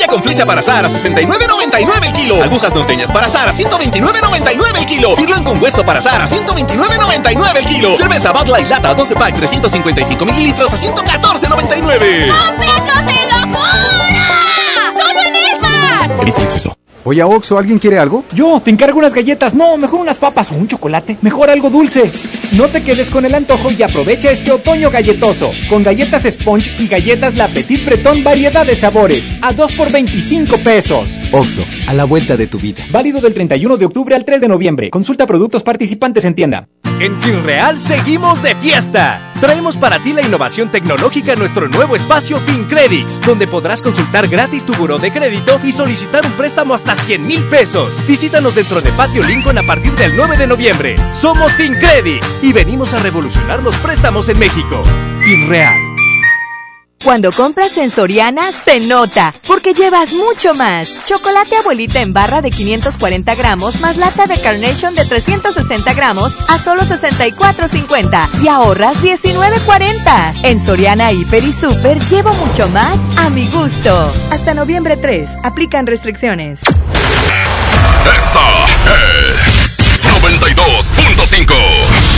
Con flecha para asar a 69.99 el kilo. Agujas norteñas para asar a 129.99 el kilo. Sirloin con hueso para asar a 129.99 el kilo. Cerveza Bud Light Lata 12 pack 355 mililitros a 114.99. ¡Con precios de locura! ¡Solo en Esmar! Evita el exceso. Oye, Oxo, ¿alguien quiere algo? Yo, te encargo unas galletas. No, mejor unas papas o un chocolate. Mejor algo dulce. No te quedes con el antojo y aprovecha este otoño galletoso. Con galletas Sponge y galletas La Petit Breton variedad de sabores. A 2 por 25 pesos. Oxo, a la vuelta de tu vida. Válido del 31 de octubre al 3 de noviembre. Consulta productos participantes en tienda. En FinReal seguimos de fiesta. Traemos para ti la innovación tecnológica en nuestro nuevo espacio FinCredits, donde podrás consultar gratis tu buró de crédito y solicitar un préstamo hasta 100 mil pesos. Visítanos dentro de Patio Lincoln a partir del 9 de noviembre. Somos FinCredits y venimos a revolucionar los préstamos en México. FinReal. Cuando compras en Soriana, se nota, porque llevas mucho más. Chocolate abuelita en barra de 540 gramos, más lata de Carnation de 360 gramos a solo 64.50 y ahorras 19.40. En Soriana Hiper y Super llevo mucho más a mi gusto. Hasta noviembre 3, aplican restricciones. Esta es 92.5.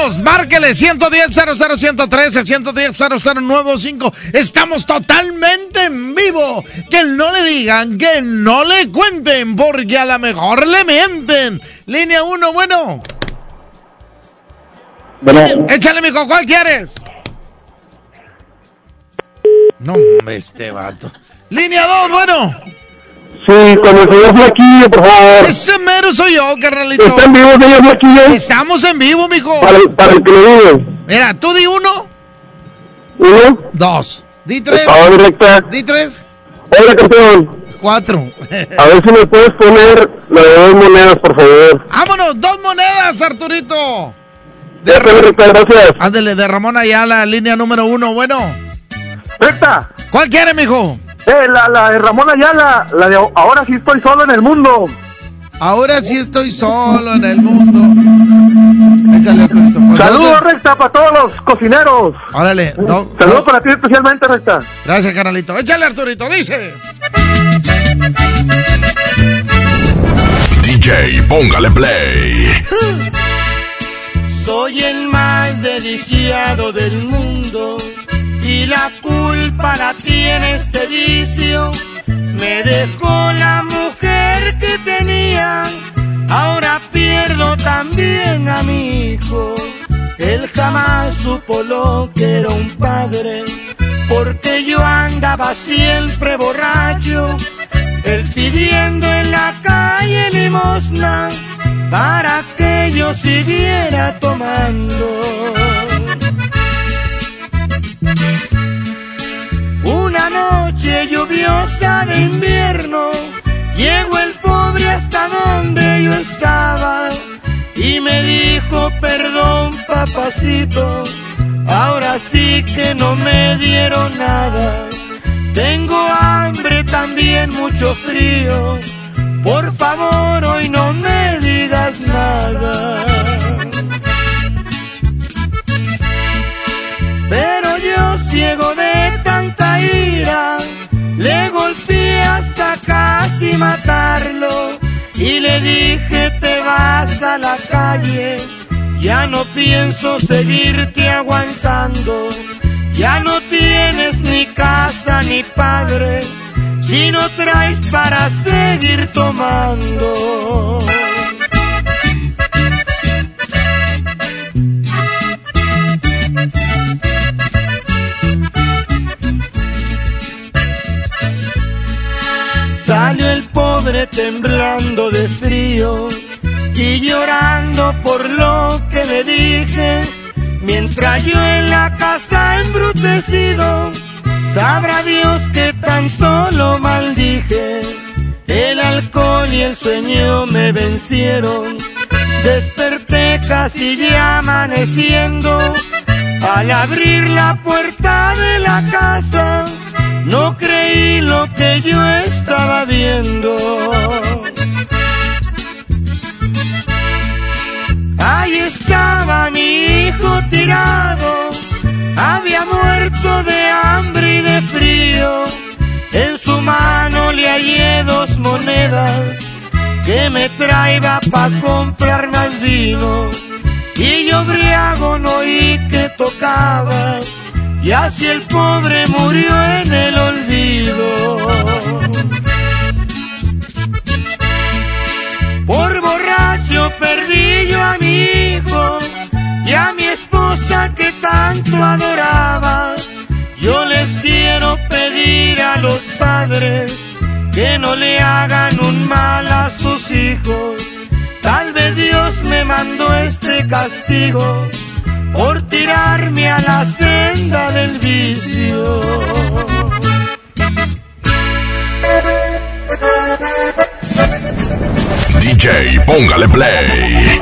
¡Vámonos! Márquele 110 00113 110 0095. Estamos totalmente en vivo. Que no le digan, que no le cuenten, porque a lo mejor le mienten. Línea 1, bueno. Bueno. Échale, mijo, ¿cuál quieres? No, este vato. Línea 2, bueno. Sí, con el señor Flaquillo, por favor. Ese mero soy yo, carnalito. ¿Está en vivo, señor Flaquillo? Estamos en vivo, mijo. Para, el- para el que lo diga. Mira, tú di uno, Uno. dos. Di tres. Por directa. Di tres. Hola, campeón. Cuatro. A ver si me puedes poner la de dos monedas, por favor. Vámonos, dos monedas, Arturito. Ya está, directa, gracias. Ándele, de Ramón Ayala, línea número uno, bueno. Recta. ¿Cuál quiere, mijo? Eh, la, la de Ramón Ayala, la de ahora sí estoy solo en el mundo. Ahora sí estoy solo en el mundo. Échale, Arturito. Pues, Saludos, dos de- Recta, para todos los cocineros. Órale, dos. Saludos para ti especialmente, Recta. Gracias, carnalito. Échale, Arturito, dice. DJ, póngale play. Soy el más desdichado del mundo y la culpa la tiene este vicio. Me dejó la mujer que tenía, ahora pierdo también a mi hijo. Él jamás supo lo que era un padre, por porque yo andaba siempre borracho, él pidiendo en la calle limosna para que yo siguiera tomando. Una noche lluviosa de invierno, llegó el pobre hasta donde yo estaba y me dijo perdón papacito, ahora sí que no me dieron nada. Tengo hambre también mucho frío, por favor hoy no me digas nada. Pero yo ciego de golpeé hasta casi matarlo y le dije te vas a la calle, ya no pienso seguirte aguantando, ya no tienes ni casa ni padre, si no traes para seguir tomando. Temblando de frío y llorando por lo que le dije, mientras yo en la casa embrutecido, sabrá Dios que tanto lo maldije. El alcohol y el sueño me vencieron, desperté casi ya amaneciendo, al abrir la puerta de la casa, no creí lo que yo estaba viendo. Ahí estaba mi hijo tirado, había muerto de hambre y de frío. En su mano le hallé dos monedas que me traía pa' comprar más vino. Y yo briago no oí que tocaba, y así el pobre murió en el olvido. Por borracho perdí yo a mi hijo y a mi esposa que tanto adoraba. Yo les quiero pedir a los padres que no le hagan un mal a sus hijos. Tal vez Dios me mandó este castigo por tirarme a la senda del vicio. DJ, póngale play.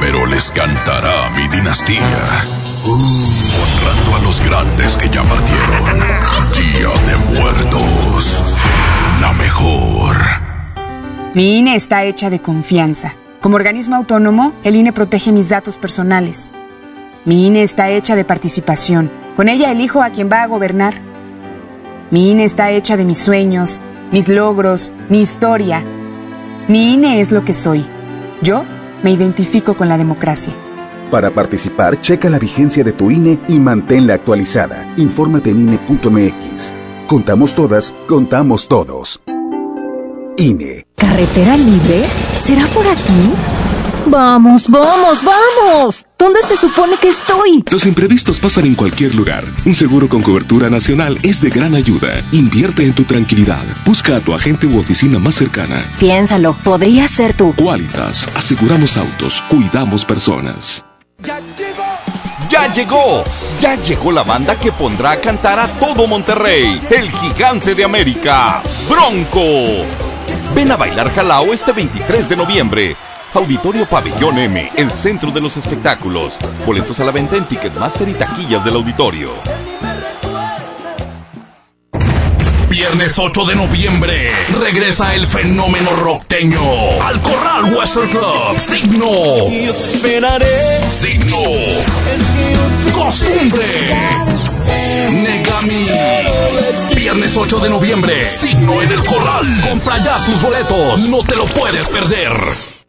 Pero les cantará mi dinastía. Honrando a los grandes que ya partieron. Día de Muertos. La mejor. Mi INE está hecha de confianza. Como organismo autónomo, el INE protege mis datos personales. Mi INE está hecha de participación. Con ella elijo a quien va a gobernar. Mi INE está hecha de mis sueños, mis logros, mi historia. Mi INE es lo que soy. Yo me identifico con la democracia. Para participar, checa la vigencia de tu INE y manténla actualizada. Infórmate en INE.mx. Contamos todas, contamos todos. INE. ¿Carretera libre? ¿Será por aquí? Vamos, vamos, vamos. ¿Dónde se supone que estoy? Los imprevistos pasan en cualquier lugar. Un seguro con cobertura nacional es de gran ayuda. Invierte en tu tranquilidad. Busca a tu agente u oficina más cercana. Piénsalo, podría ser tú. Qualitas, aseguramos autos, cuidamos personas. Ya llegó, ya llegó la banda que pondrá a cantar a todo Monterrey, el gigante de América, Bronco. Ven a bailar Jalao este 23 de noviembre. Auditorio Pabellón M, el centro de los espectáculos. Boletos a la venta en Ticketmaster y taquillas del auditorio. Viernes 8 de noviembre regresa el fenómeno rockteño al Corral Western Club. Signo. Esperaré. Signo. Costumbre. Negami. Viernes 8 de noviembre. Signo en el Corral. Compra ya tus boletos. No te lo puedes perder.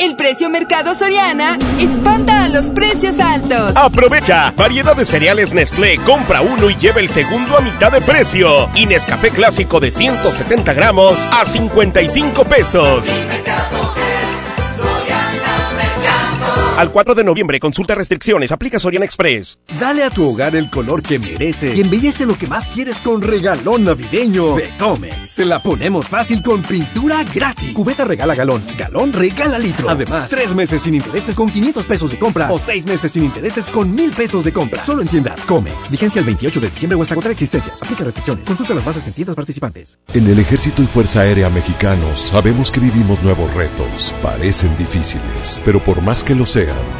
El precio Mercado Soriana espanta a los precios altos. Aprovecha, variedad de cereales Nestlé, compra uno y lleva el segundo a mitad de precio. Y Nescafé clásico de 170 gramos a 55 pesos. Al 4 de noviembre, consulta restricciones, aplica Soriana Express. Dale a tu hogar el color que merece y embellece lo que más quieres con regalón navideño de Comex. Se la ponemos fácil con pintura gratis. Cubeta regala galón, galón regala litro. Además, tres meses sin intereses con 500 pesos de compra o seis meses sin intereses con 1000 pesos de compra. Solo en tiendas Comex. Vigencia el 28 de diciembre o hasta contra existencias. Aplica restricciones. Consulta las bases en tiendas participantes. En el Ejército y Fuerza Aérea Mexicanos sabemos que vivimos nuevos retos. Parecen difíciles, pero por más que lo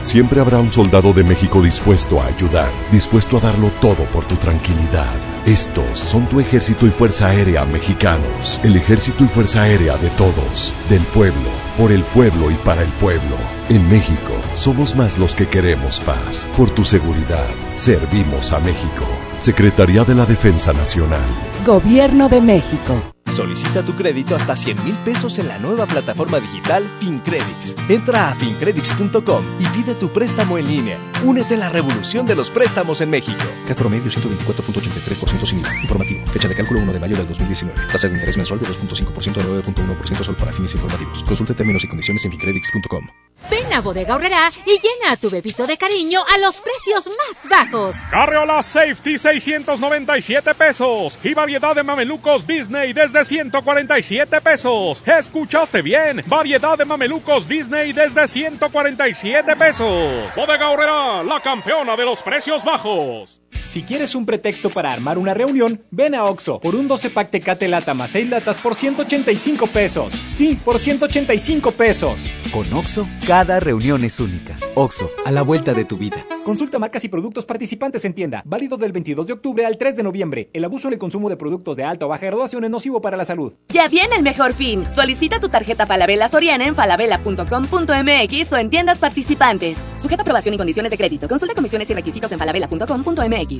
siempre habrá un soldado de México dispuesto a ayudar, dispuesto a darlo todo por tu tranquilidad. Estos son tu Ejército y Fuerza Aérea Mexicanos. El Ejército y Fuerza Aérea de todos, del pueblo, por el pueblo y para el pueblo. En México, somos más los que queremos paz. Por tu seguridad, servimos a México. Secretaría de la Defensa Nacional. Gobierno de México. Solicita tu crédito hasta 100 mil pesos en la nueva plataforma digital FinCredits. Entra a fincredits.com y pide tu préstamo en línea. Únete a la revolución de los préstamos en México. Cat promedio 124.83% sin IVA. Informativo. Fecha de cálculo 1 de mayo del 2019. Tasa de interés mensual de 2.5% a 9.1% solo para fines informativos. Consulte términos y condiciones en fincredits.com. Ven a Bodega Horrera y llena tu bebito de cariño a los precios más bajos. Carriola Safety 697 pesos y variedad de mamelucos Disney desde 147 pesos. ¿Escuchaste bien? Variedad de mamelucos Disney desde 147 pesos. Bodega Horrera, la campeona de los precios bajos. Si quieres un pretexto para armar una reunión, ven a Oxo por un 12 pack Tecate lata más 6 latas por 185 pesos. Sí, por 185 pesos. Con Oxo, cada reunión es única. Oxo, a la vuelta de tu vida. Consulta marcas y productos participantes en tienda. Válido del 22 de octubre al 3 de noviembre. El abuso en el consumo de productos de alta o baja graduación es nocivo para la salud. Ya viene el mejor fin. Solicita tu tarjeta Falabella Soriana en falabella.com.mx o en tiendas participantes. Sujeta aprobación y condiciones de crédito. Consulta comisiones y requisitos en falabella.com.mx.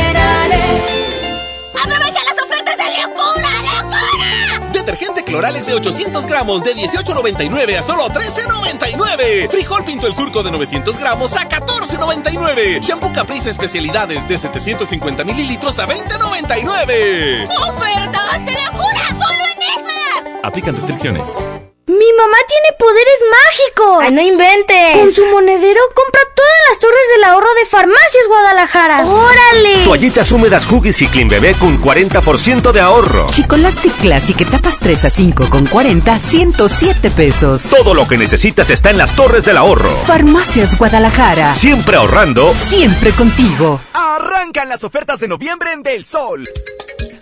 Cloralex de 800 gramos de 18.99 a solo 13.99. Frijol Pinto el Surco de 900 gramos a 14.99. Shampoo Caprice Especialidades de 750 mililitros a 20.99. ¡Ofertas de locura! ¡Solo en Esmar! Aplican restricciones. ¡Mi mamá tiene poderes mágicos! ¡Ay, no inventes! Con su monedero compra todas las torres del ahorro de Farmacias Guadalajara. ¡Órale! Toallitas húmedas Huggies y Clean Bebé con 40% de ahorro. Chicolastic Classic etapas 3 a 5 con 40, 107 pesos. Todo lo que necesitas está en las torres del ahorro. Farmacias Guadalajara. Siempre ahorrando. Siempre contigo. Arrancan las ofertas de noviembre en Del Sol.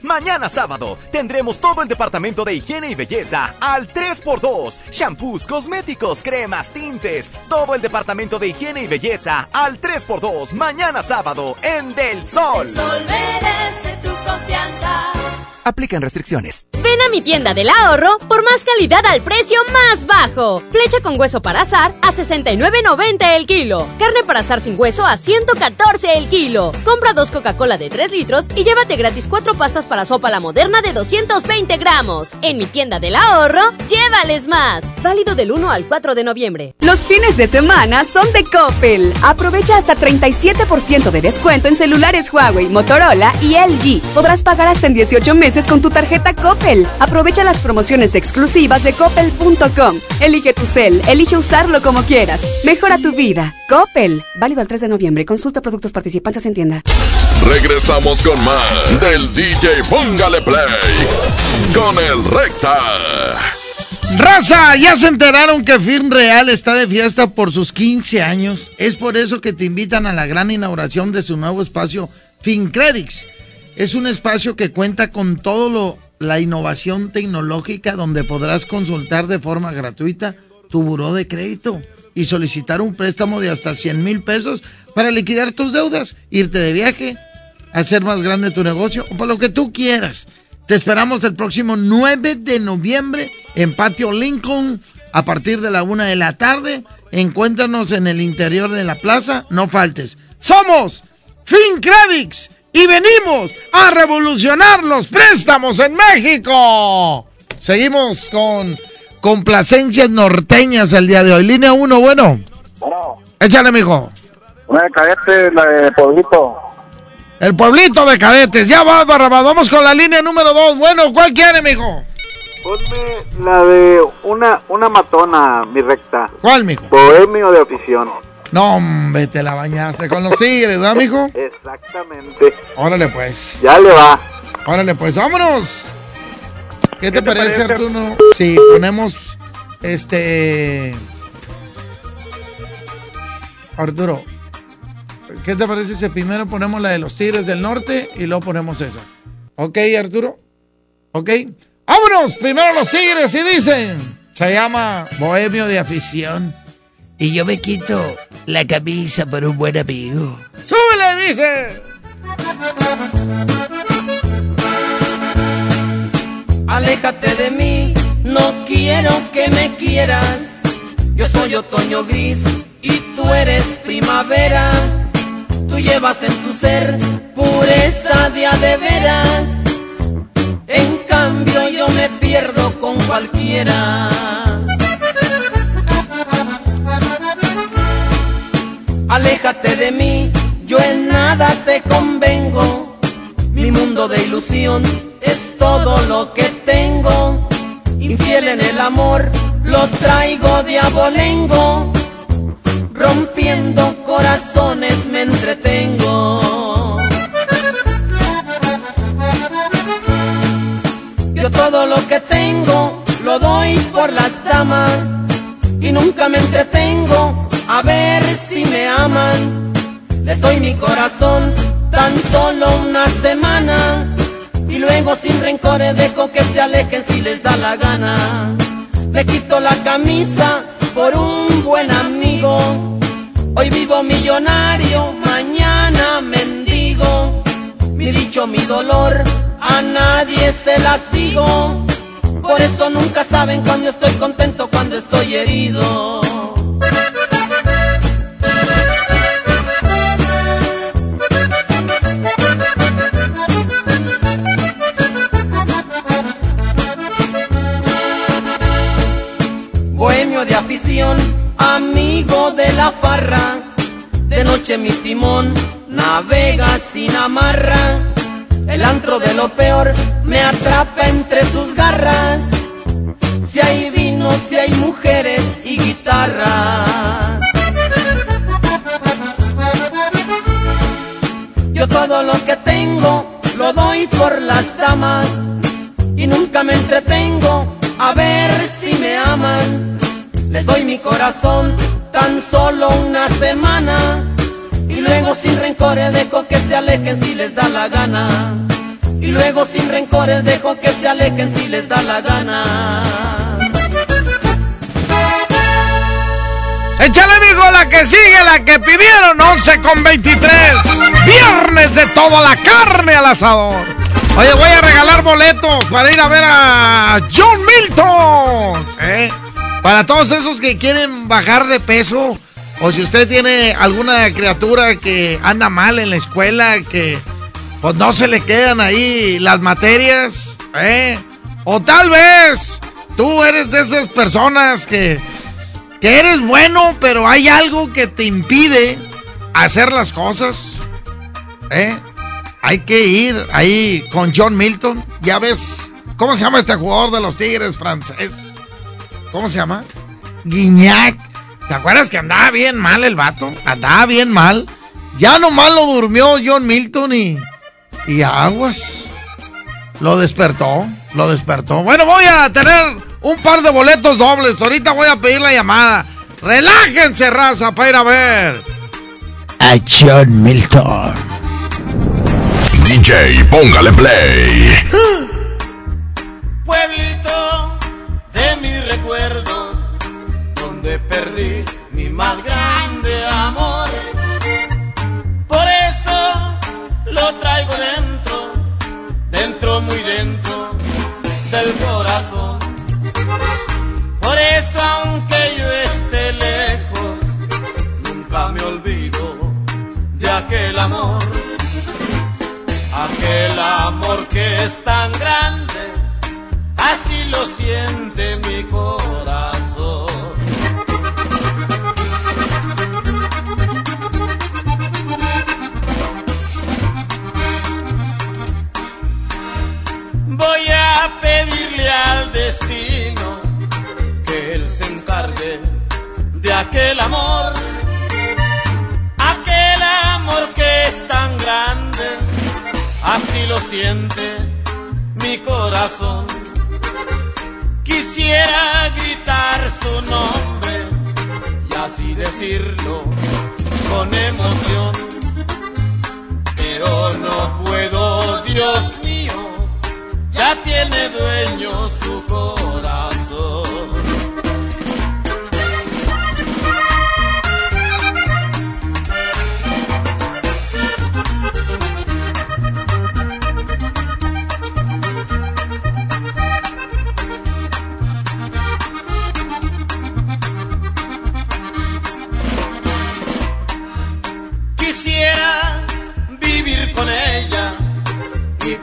Mañana sábado tendremos todo el departamento de higiene y belleza al 3x2. Shampoos, cosméticos, cremas, tintes. Todo el departamento de higiene y belleza al 3x2. Mañana sábado en Del Sol. El sol merece tu confianza. Aplican restricciones. Ven a mi tienda del ahorro por más calidad al precio más bajo. Flecha con hueso para azar a 69.90 el kilo. Carne para azar sin hueso a 114 el kilo. Compra dos Coca-Cola de 3 litros y llévate gratis cuatro pastas para sopa la moderna de 220 gramos. En mi tienda del ahorro, llévales más. Válido del 1 al 4 de noviembre. Los fines de semana son de Coppel. Aprovecha hasta 37% de descuento en celulares Huawei, Motorola y LG. Podrás pagar hasta en 18 meses con tu tarjeta Coppel. Aprovecha las promociones exclusivas de coppel.com. Elige tu cel, elige usarlo como quieras. Mejora tu vida. Coppel. Válido al 3 de noviembre. Consulta productos participantes en tienda. Regresamos con más del DJ Póngale Play con el Recta. Raza, ya se enteraron que Film Real está de fiesta por sus 15 años. Es por eso que te invitan a la gran inauguración de su nuevo espacio FinCredits. Es un espacio que cuenta con todo lo la innovación tecnológica donde podrás consultar de forma gratuita tu buró de crédito y solicitar un préstamo de hasta 100 mil pesos para liquidar tus deudas, irte de viaje, hacer más grande tu negocio o para lo que tú quieras. Te esperamos el próximo 9 de noviembre en Patio Lincoln a partir de la una de la tarde. Encuéntranos en el interior de la plaza, no faltes. Somos FinCredits y venimos a revolucionar los préstamos en México. Seguimos con complacencias norteñas el día de hoy. Línea 1, bueno. Bueno, Échale, mijo. una de cadete, la de Pueblito. El pueblito de cadetes. Ya va, Barrabás. Vamos con la línea número 2. Bueno, ¿cuál quiere, mijo? Ponme la de una, una matona, mi recta. ¿Cuál, mijo? Bohemio de afición. No, hombre, te la bañaste con los tigres, ¿verdad, mijo? Exactamente. Órale, pues. Ya le va. Órale, pues, vámonos. ¿Qué, te, parece, parece? Arturo? Si ponemos, este... Arturo, ¿qué te parece si primero ponemos la de los Tigres del Norte y luego ponemos esa? ¿Ok, Arturo? ¿Ok? ¡Vámonos! Primero los Tigres y dicen... Se llama Bohemio de Afición. Y yo me quito la camisa por un buen amigo. ¡Súbele, dice! Aléjate de mí, no quiero que me quieras. Yo soy otoño gris y tú eres primavera. Tú llevas en tu ser pureza de a de veras. En cambio yo me pierdo con cualquiera. Aléjate de mí, yo en nada te convengo. Mi mundo de ilusión es todo lo que tengo. Infiel en el amor, lo traigo de abolengo. Rompiendo corazones me entretengo. Yo todo lo que tengo lo doy por las damas y nunca me entretengo a ver si me aman. Les doy mi corazón tan solo una semana y luego sin rencores dejo que se alejen si les da la gana. Me quito la camisa por un buen amigo. Hoy vivo millonario, mañana mendigo. Mi dicho, mi dolor, a nadie se las digo. Por eso nunca saben cuando estoy contento, estoy herido. Bohemio de afición, amigo de la farra. De noche mi timón navega sin amarra. El antro de lo peor me atrapa entre sus garras. Si hay mujeres y guitarras. Yo todo lo que tengo lo doy por las damas y nunca me entretengo a ver si me aman. Les doy mi corazón tan solo una semana y luego sin rencores dejo que se alejen si les da la gana. Y luego sin rencores dejo que se alejen si les da la gana. Échale, amigo, la que sigue, la que pidieron, 11 con 23. Viernes de toda la carne al asador. Oye, voy a regalar boletos para ir a ver a John Milton. ¿eh? Para todos esos que quieren bajar de peso. O si usted tiene alguna criatura que anda mal en la escuela, que pues no se le quedan ahí las materias. ¿eh? O tal vez tú eres de esas personas que, que eres bueno, pero hay algo que te impide hacer las cosas. ¿eh? Hay que ir ahí con John Milton. Ya ves, ¿cómo se llama este jugador de los Tigres francés? ¿Cómo se llama? Guiñac. ¿Te acuerdas que andaba bien mal el vato? Andaba bien mal. Ya nomás lo durmió John Milton y. Y aguas. Lo despertó. Lo despertó. Bueno, voy a tener un par de boletos dobles. Ahorita voy a pedir la llamada. Relájense, raza, para ir a ver. A John Milton. DJ, póngale play. Pueblito de mis recuerdos, donde perdí mi más grande amor. Por eso lo traigo dentro, dentro, muy dentro del corazón. Aquel amor. Aquel amor que es tan grande, así lo siente mi corazón. Voy a pedirle al destino que él se encargue de aquel amor, amor que es tan grande así lo siente mi corazón. Quisiera gritar su nombre y así decirlo con emoción, pero no puedo, Dios mío, ya tiene dueño su corazón.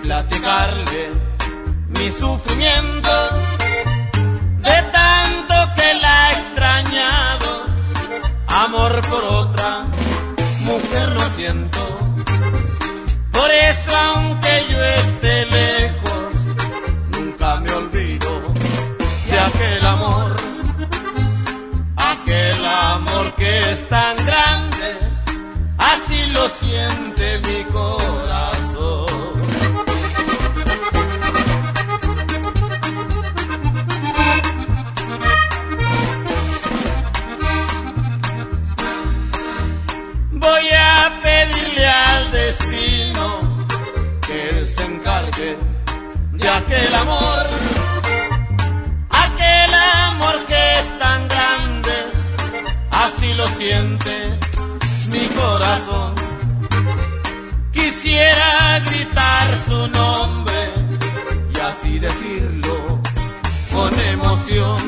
Platicarle mi sufrimiento de tanto que la he extrañado. Amor por otra mujer no siento. Por eso aunque yo esté lejos, nunca me olvido de aquel amor. Aquel amor que es tan grande, así lo siente mi corazón. De aquel amor, aquel amor que es tan grande, así lo siente mi corazón. Quisiera gritar su nombre y así decirlo con emoción,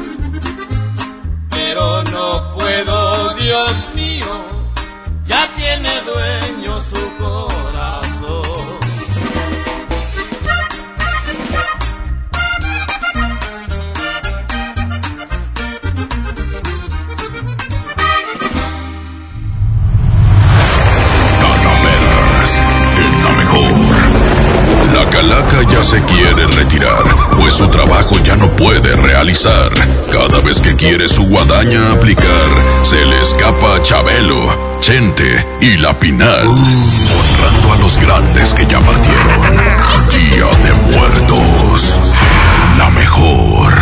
pero no puedo, Dios mío ya tiene dueño su corazón. Ya se quiere retirar, pues su trabajo ya no puede realizar. Cada vez que quiere su guadaña aplicar, se le escapa Chabelo, Chente y La Pinal. Honrando a los grandes que ya partieron. Día de Muertos. La mejor.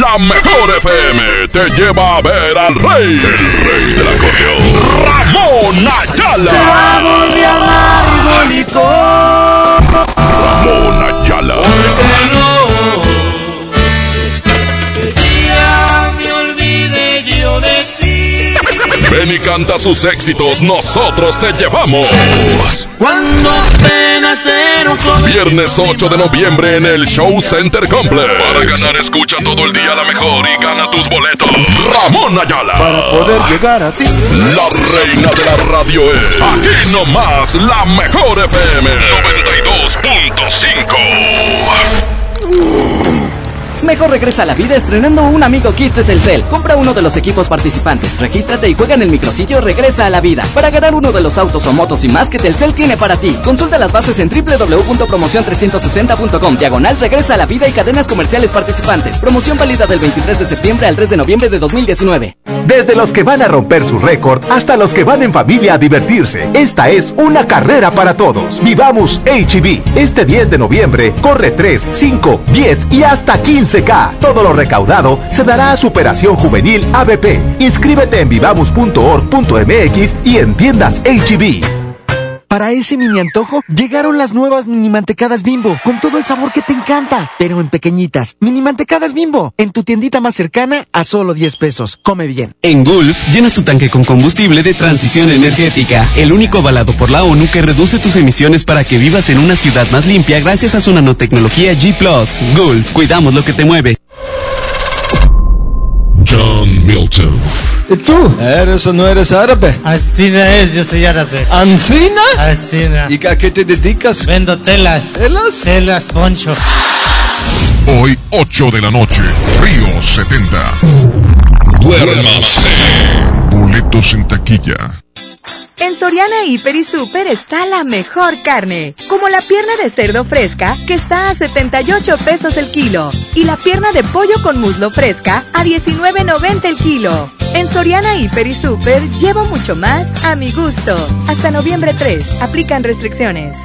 La mejor FM te lleva a ver al rey, el rey del acordeón, Ramón Ayala. De amargo licor. Ramón Ayala. Ven y canta sus éxitos, nosotros te llevamos. Cuando apenas era un joven. Viernes 8 de noviembre en el Show Center Complex. Para ganar, escucha todo el día la mejor y gana tus boletos. Ramón Ayala. Para poder llegar a ti. La reina de la radio es. Aquí nomás, la mejor FM 92.5. Mejor regresa a la vida estrenando un amigo kit de Telcel. Compra uno de los equipos participantes, regístrate y juega en el micrositio Regresa a la vida para ganar uno de los autos o motos y más que Telcel tiene para ti. Consulta las bases en www.promocion360.com, diagonal Regresa a la vida y cadenas comerciales participantes. Promoción válida del 23 de septiembre al 3 de noviembre de 2019. Desde los que van a romper su récord hasta los que van en familia a divertirse, esta es una carrera para todos. Vivamos HB. Este 10 de noviembre corre 3, 5, 10 y hasta 15K. Todo lo recaudado se dará a Superación Juvenil ABP. Inscríbete en vivamos.org.mx y en tiendas HB. Para ese mini antojo, llegaron las nuevas mini mantecadas bimbo, con todo el sabor que te encanta, pero en pequeñitas. Mini mantecadas bimbo, en tu tiendita más cercana a solo 10 pesos. Come bien. En Gulf, llenas tu tanque con combustible de transición energética, el único avalado por la ONU que reduce tus emisiones para que vivas en una ciudad más limpia gracias a su nanotecnología G +. Gulf, cuidamos lo que te mueve. John Milton. ¿Y tú? ¿Eres o no eres árabe? Ancina es, yo soy árabe. ¿Ancina? Ancina. ¿Y a qué te dedicas? Vendo telas. ¿Telas? Telas, poncho. Hoy, 8 de la noche, Río 70. Duérmase. Boletos en taquilla. En Soriana Hiper y Super está la mejor carne, como la pierna de cerdo fresca que está a 78 pesos el kilo y la pierna de pollo con muslo fresca a 19.90 el kilo. En Soriana Hiper y Super llevo mucho más a mi gusto. Hasta noviembre 3, aplican restricciones.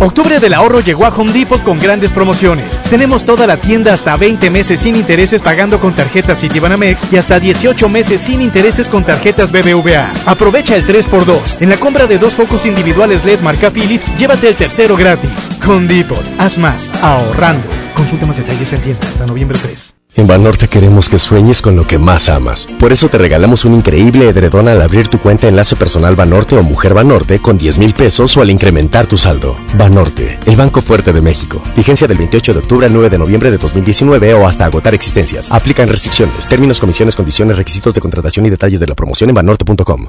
Octubre del ahorro llegó a Home Depot con grandes promociones. Tenemos toda la tienda hasta 20 meses sin intereses pagando con tarjetas Citibanamex y hasta 18 meses sin intereses con tarjetas BBVA. Aprovecha el 3x2. En la compra de dos focos individuales LED marca Philips, llévate el tercero gratis. Home Depot, haz más, ahorrando. Consulta más detalles en tienda hasta noviembre 3. En Banorte queremos que sueñes con lo que más amas. Por eso te regalamos un increíble edredón al abrir tu cuenta Enlace Personal Banorte o Mujer Banorte con 10 mil pesos o al incrementar tu saldo. Banorte, el Banco Fuerte de México. Vigencia del 28 de octubre al 9 de noviembre de 2019 o hasta agotar existencias. Aplican restricciones, términos, comisiones, condiciones, requisitos de contratación y detalles de la promoción en banorte.com.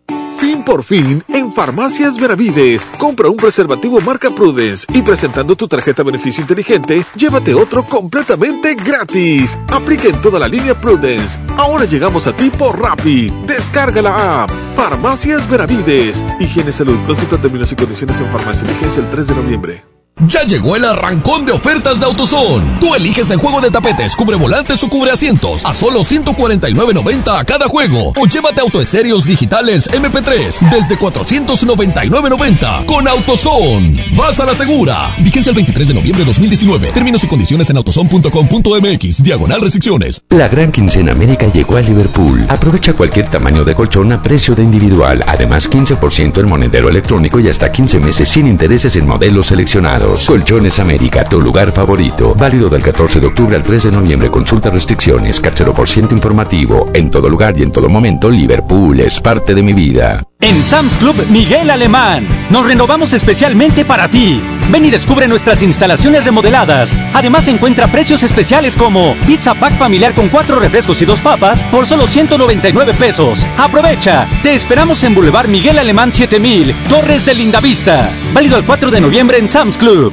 Por fin, en Farmacias Veravides. Compra un preservativo marca Prudence y presentando tu tarjeta beneficio inteligente, llévate otro completamente gratis. Aplica en toda la línea Prudence. Ahora llegamos a ti por Rappi. Descarga la app. Farmacias Veravides. Higiene Salud. Consulta términos y condiciones en farmacia. Vigencia el 3 de noviembre. Ya llegó el arrancón de ofertas de AutoZone. Tú eliges el juego de tapetes, cubre volantes o cubre asientos a solo 149.90 a cada juego. O llévate autoestéreos digitales MP3 desde 499.90 con AutoZone. Vas a la segura. Vigencia el 23 de noviembre de 2019. Términos y condiciones en autozone.com.mx. Diagonal restricciones. La gran quincena América llegó a Liverpool. Aprovecha cualquier tamaño de colchón a precio de individual. Además 15% en monedero electrónico y hasta 15 meses sin intereses en modelos seleccionados. Colchones América, tu lugar favorito. Válido del 14 de octubre al 3 de noviembre. Consulta restricciones. Cachero por ciento informativo. En todo lugar y en todo momento, Liverpool es parte de mi vida. En Sam's Club Miguel Alemán, nos renovamos especialmente para ti. Ven y descubre nuestras instalaciones remodeladas. Además encuentra precios especiales como pizza pack familiar con cuatro refrescos y dos papas por solo 199 pesos. Aprovecha. Te esperamos en Boulevard Miguel Alemán 7000, Torres de Lindavista. Válido el 4 de noviembre en Sam's Club.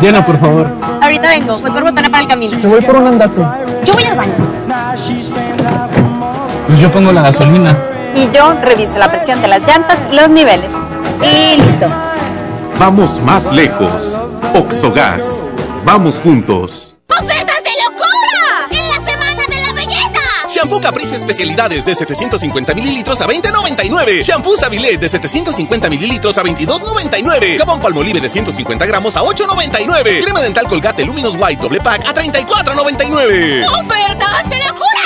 Llena, por favor. Ahorita vengo, voy por botana para el camino. Te voy por un andate. Yo voy al baño. Pues yo pongo la gasolina. Y yo reviso la presión de las llantas y los niveles. Y listo. Vamos más lejos. Oxogas. Vamos juntos. ¡Ofertas de locura! ¡En la Semana de la Belleza! Shampoo Caprice especialidades de 750 mililitros a 20.99. Shampoo Sabilet de 750 mililitros a 22.99. Jabón Palmolive de 150 gramos a 8.99. Crema dental Colgate Luminous White doble pack a 34.99. ¡Ofertas de locura!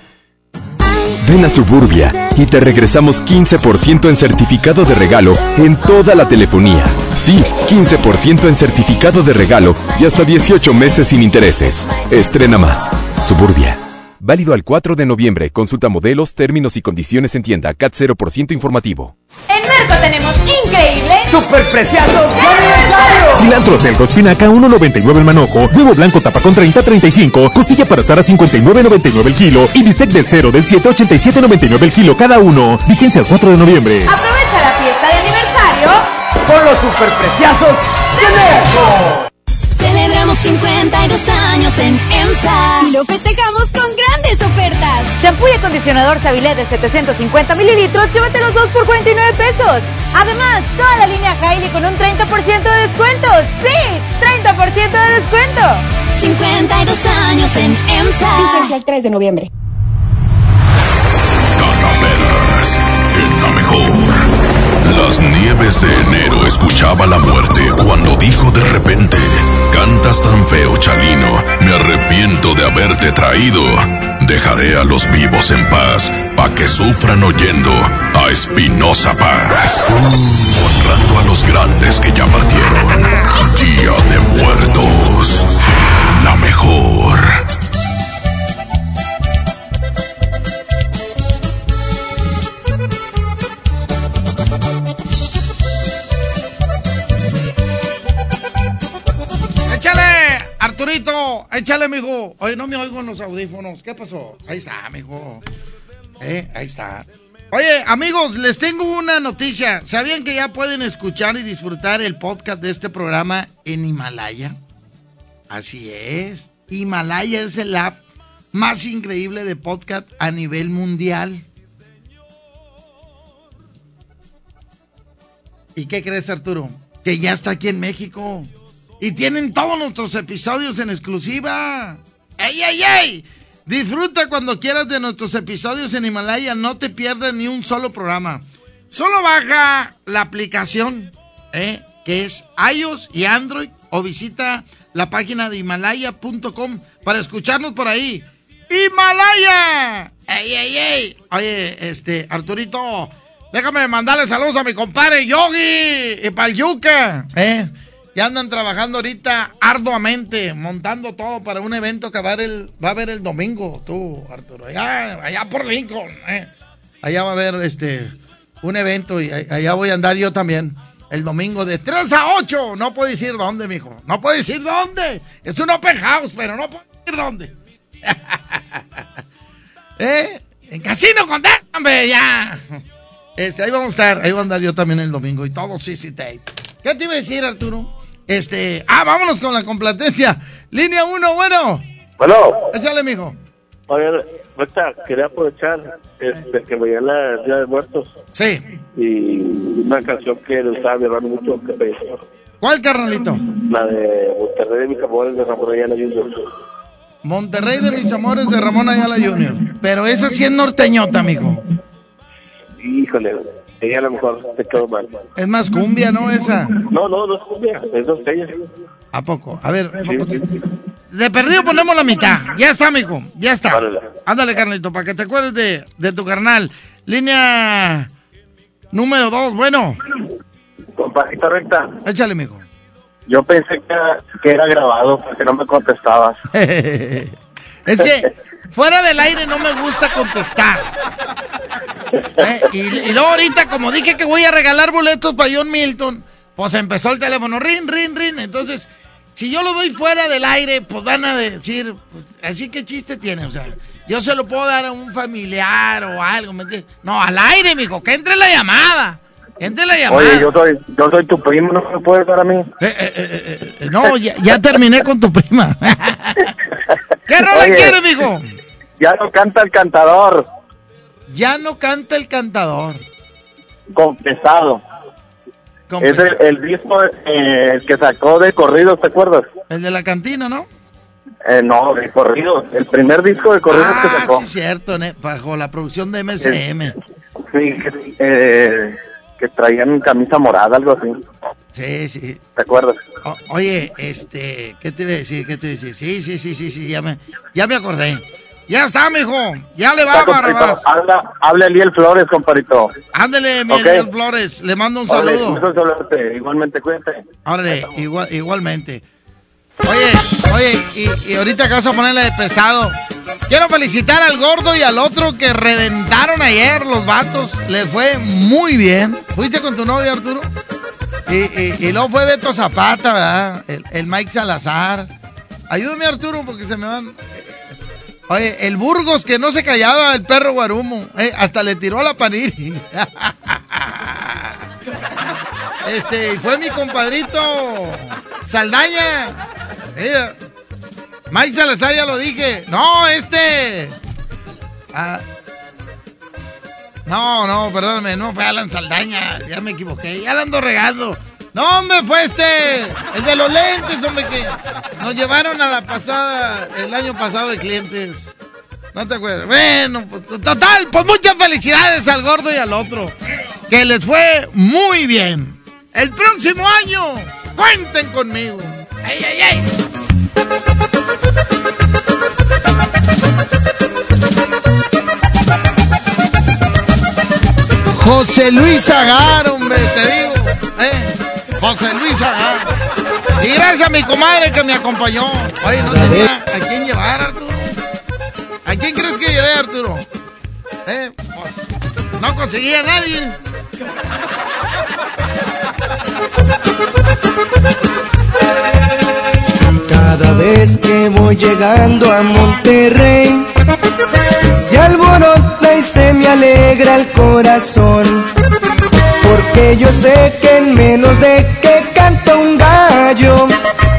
Ven a Suburbia y te regresamos 15% en certificado de regalo en toda la telefonía. Sí, 15% en certificado de regalo y hasta 18 meses sin intereses. Estrena más. Suburbia. Válido al 4 de noviembre. Consulta modelos, términos y condiciones en tienda. CAT 0% informativo. Tenemos increíble ¡Superpreciados de aniversario! Cilantro telco espinaca 1.99 el manojo, huevo blanco tapa con 30 35, costilla para asar a 59.99 el kilo y bistec del 0 del 7 87.99 el kilo cada uno. Vigencia el 4 de noviembre. Aprovecha la fiesta de aniversario Con los superpreciazos de. Celebramos 52 años en EMSA y lo festejamos con grandes ofertas. Shampoo y acondicionador Sabilet de 750 mililitros, llévate los dos por 49 pesos. Además, toda la línea Hailey con un 30% de descuento. ¡Sí! ¡30% de descuento! 52 años en EMSA. Fíjense el 3 de noviembre. En la mejor. Las nieves de enero escuchaba la muerte cuando dijo de repente, cantas tan feo, Chalino, me arrepiento de haberte traído. Dejaré a los vivos en paz, pa' que sufran oyendo a Espinosa Paz. Honrando a los grandes que ya partieron. Día de muertos. La mejor. Échale, mijo. Oye, no me oigo en los audífonos. ¿Qué pasó? Ahí está, mijo. Eh, ahí está. Oye, amigos, les tengo una noticia. ¿Sabían que ya pueden escuchar y disfrutar el podcast de este programa en Himalaya? Así es. Himalaya es el app más increíble de podcast a nivel mundial. ¿Y qué crees, Arturo? Que ya está aquí en México. Y tienen todos nuestros episodios en exclusiva. ¡Ey, ey, ey! Disfruta cuando quieras de nuestros episodios en Himalaya. No te pierdas ni un solo programa. Solo baja la aplicación, ¿eh? que es iOS y Android, o visita la página de himalaya.com para escucharnos por ahí. ¡Himalaya! ¡Ey, ey, ey! Oye, este, Arturito, déjame mandarle saludos a mi compadre Yogi y pa'l Yuca, ¿eh? Ya andan trabajando ahorita arduamente, montando todo para un evento que va a haber el, va a haber el domingo, tú, Arturo. Allá, allá por Lincoln, ¿eh? Allá va a haber este un evento y allá voy a andar yo también. El domingo de 3 a 8. No puedo decir dónde, mijo. No puedo decir dónde. Es un open house, pero no puedo decir dónde. ¿Eh? En Casino con hombre, ya. Este, ahí vamos a estar. Ahí voy a andar yo también el domingo y todo CC Tape. ¿Qué te iba a decir, Arturo? Este, ah, vámonos con la complatencia. Línea 1, bueno. Bueno. Échale, mijo. Oye, ahorita quería aprovechar este, que veía la Día de Muertos. Sí. Y una canción que le estaba llevando mucho que ¿Cuál, carnalito? La de Monterrey de mis amores de Ramón Ayala Jr. Monterrey de mis amores de Ramón Ayala Jr. Pero esa sí es norteñota, mijo. Híjole, ella a lo mejor te quedó mal. Es más cumbia, ¿no? Esa. No, no, no es cumbia, es norteña. ¿A poco? A ver, de perdido ponemos la mitad. Ya está, mijo. Ya está. Ándale, carnalito, para que te acuerdes de, de tu carnal. Línea número dos, bueno. Compajita recta. Échale, mijo. Yo pensé que era, que era grabado porque no me contestabas. es que fuera del aire no me gusta contestar. Eh, Y, luego ahorita, como dije que voy a regalar boletos para John Milton, pues empezó el teléfono, rin, rin, rin. Entonces, si yo lo doy fuera del aire, pues van a decir, pues, así que chiste tiene, o sea, yo se lo puedo dar a un familiar o algo, ¿me entiendes? No, al aire, mijo, que entre la llamada. Entre la llamada. Oye, yo soy, yo soy tu primo, ¿no me puedes dar a mí? Eh, No, ya, ya terminé con tu prima. ¿Qué rola Oye. quieres, mijo? Ya no canta el cantador. Ya no canta el cantador. Confesado. Es el, el disco eh, el que sacó de corridos, ¿te acuerdas? El de la cantina, ¿no? Eh, no, de corridos. El primer disco de corridos que Ah, sacó. sí, cierto, bajo la producción de MCM. Sí, eh, que traían camisa morada, algo así. Sí, sí. ¿Te acuerdas? O- oye, este, ¿qué te iba a decir? ¿Qué te iba a decir? Sí, sí, sí, sí, sí, ya me, ya me acordé. Ya está, mijo. Ya le va, Barrabás. Habla, habla Eliel Flores, compadrito. Ándele, Ok. Miguel Flores. Le mando un Órale, saludo. en saludarte. Igualmente, cuídate. Órale, igual, igualmente. Oye, oye, y, ahorita que vas a ponerle de pesado. Quiero felicitar al gordo y al otro que reventaron ayer los vatos. Les fue muy bien. ¿Fuiste con tu novio, Arturo? Y, y- y luego fue Beto Zapata, ¿verdad? El, el Mike Salazar. Ayúdame, Arturo, porque se me van. Oye, el Burgos que no se callaba, el perro Guarumo. eh, hasta le tiró la paniri. Este, fue mi compadrito Saldaña. Ella. Mike Salazar ya lo dije. No, este. Ah. No, no, perdóname, no fue Alan Saldaña. Ya me equivoqué. Ya la ando. No, hombre, fue este. El de los lentes, hombre, que nos llevaron a la pasada, el año pasado de clientes. ¿No te acuerdas? Bueno, pues, total, pues muchas felicidades al gordo y al otro. Que les fue muy bien. El próximo año, cuenten conmigo. ¡Ay, ay, ay! José Luis Agar, hombre, te digo. ¿eh? José Luis Agar. Y gracias a mi comadre que me acompañó. Oye, no tenía a quién llevar, Arturo. ¿A quién crees que llevé, Arturo? ¿Eh? Pues, no conseguía a nadie. Cada vez que voy llegando a Monterrey, se alborota y se me alegra el corazón. Porque yo sé que en menos de que canta un gallo,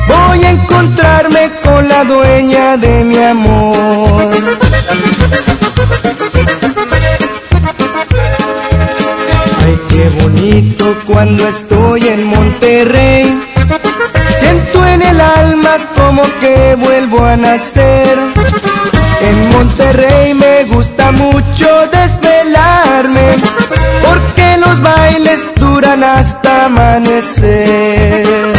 voy a encontrarme con la dueña de mi amor. Qué bonito cuando estoy en Monterrey. Siento en el alma como que vuelvo a nacer. En Monterrey me gusta mucho desvelarme, porque los bailes duran hasta amanecer.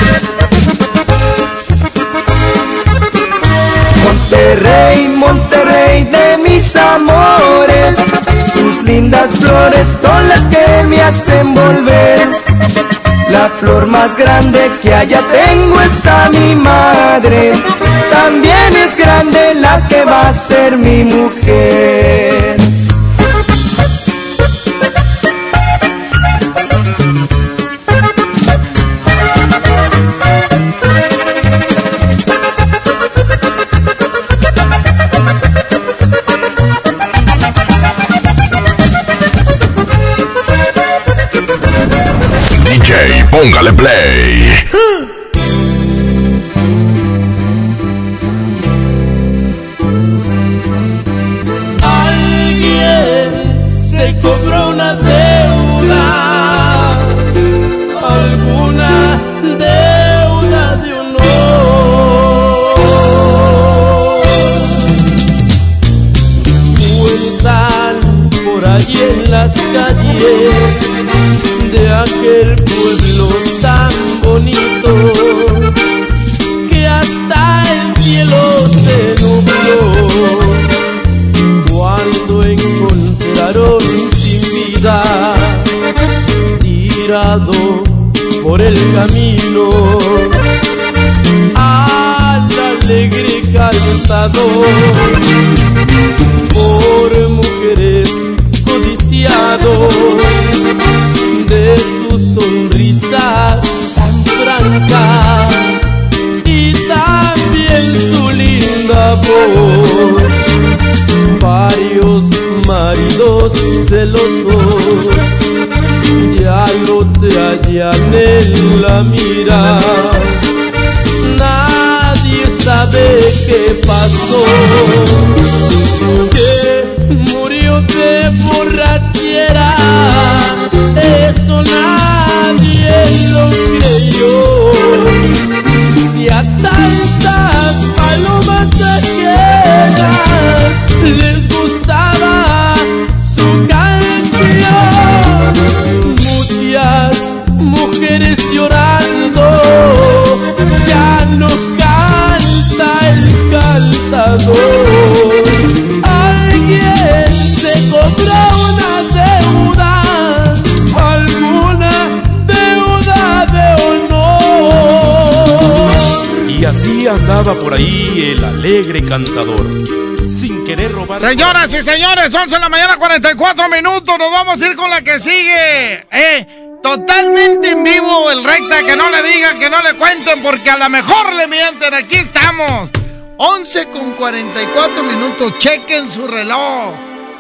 Monterrey, Monterrey de mis amores, lindas flores son las que me hacen volver. La flor más grande que allá tengo es a mi madre, también es grande la que va a ser mi mujer. DJ, póngale play. Alegre cantador, sin querer robar. Señoras y señores, 11 de la mañana, 44 minutos. Nos vamos a ir con la que sigue. Eh, totalmente en vivo el recta. Que no le digan, que no le cuenten, porque a lo mejor le mienten. Aquí estamos. 11 con 44 minutos. Chequen su reloj.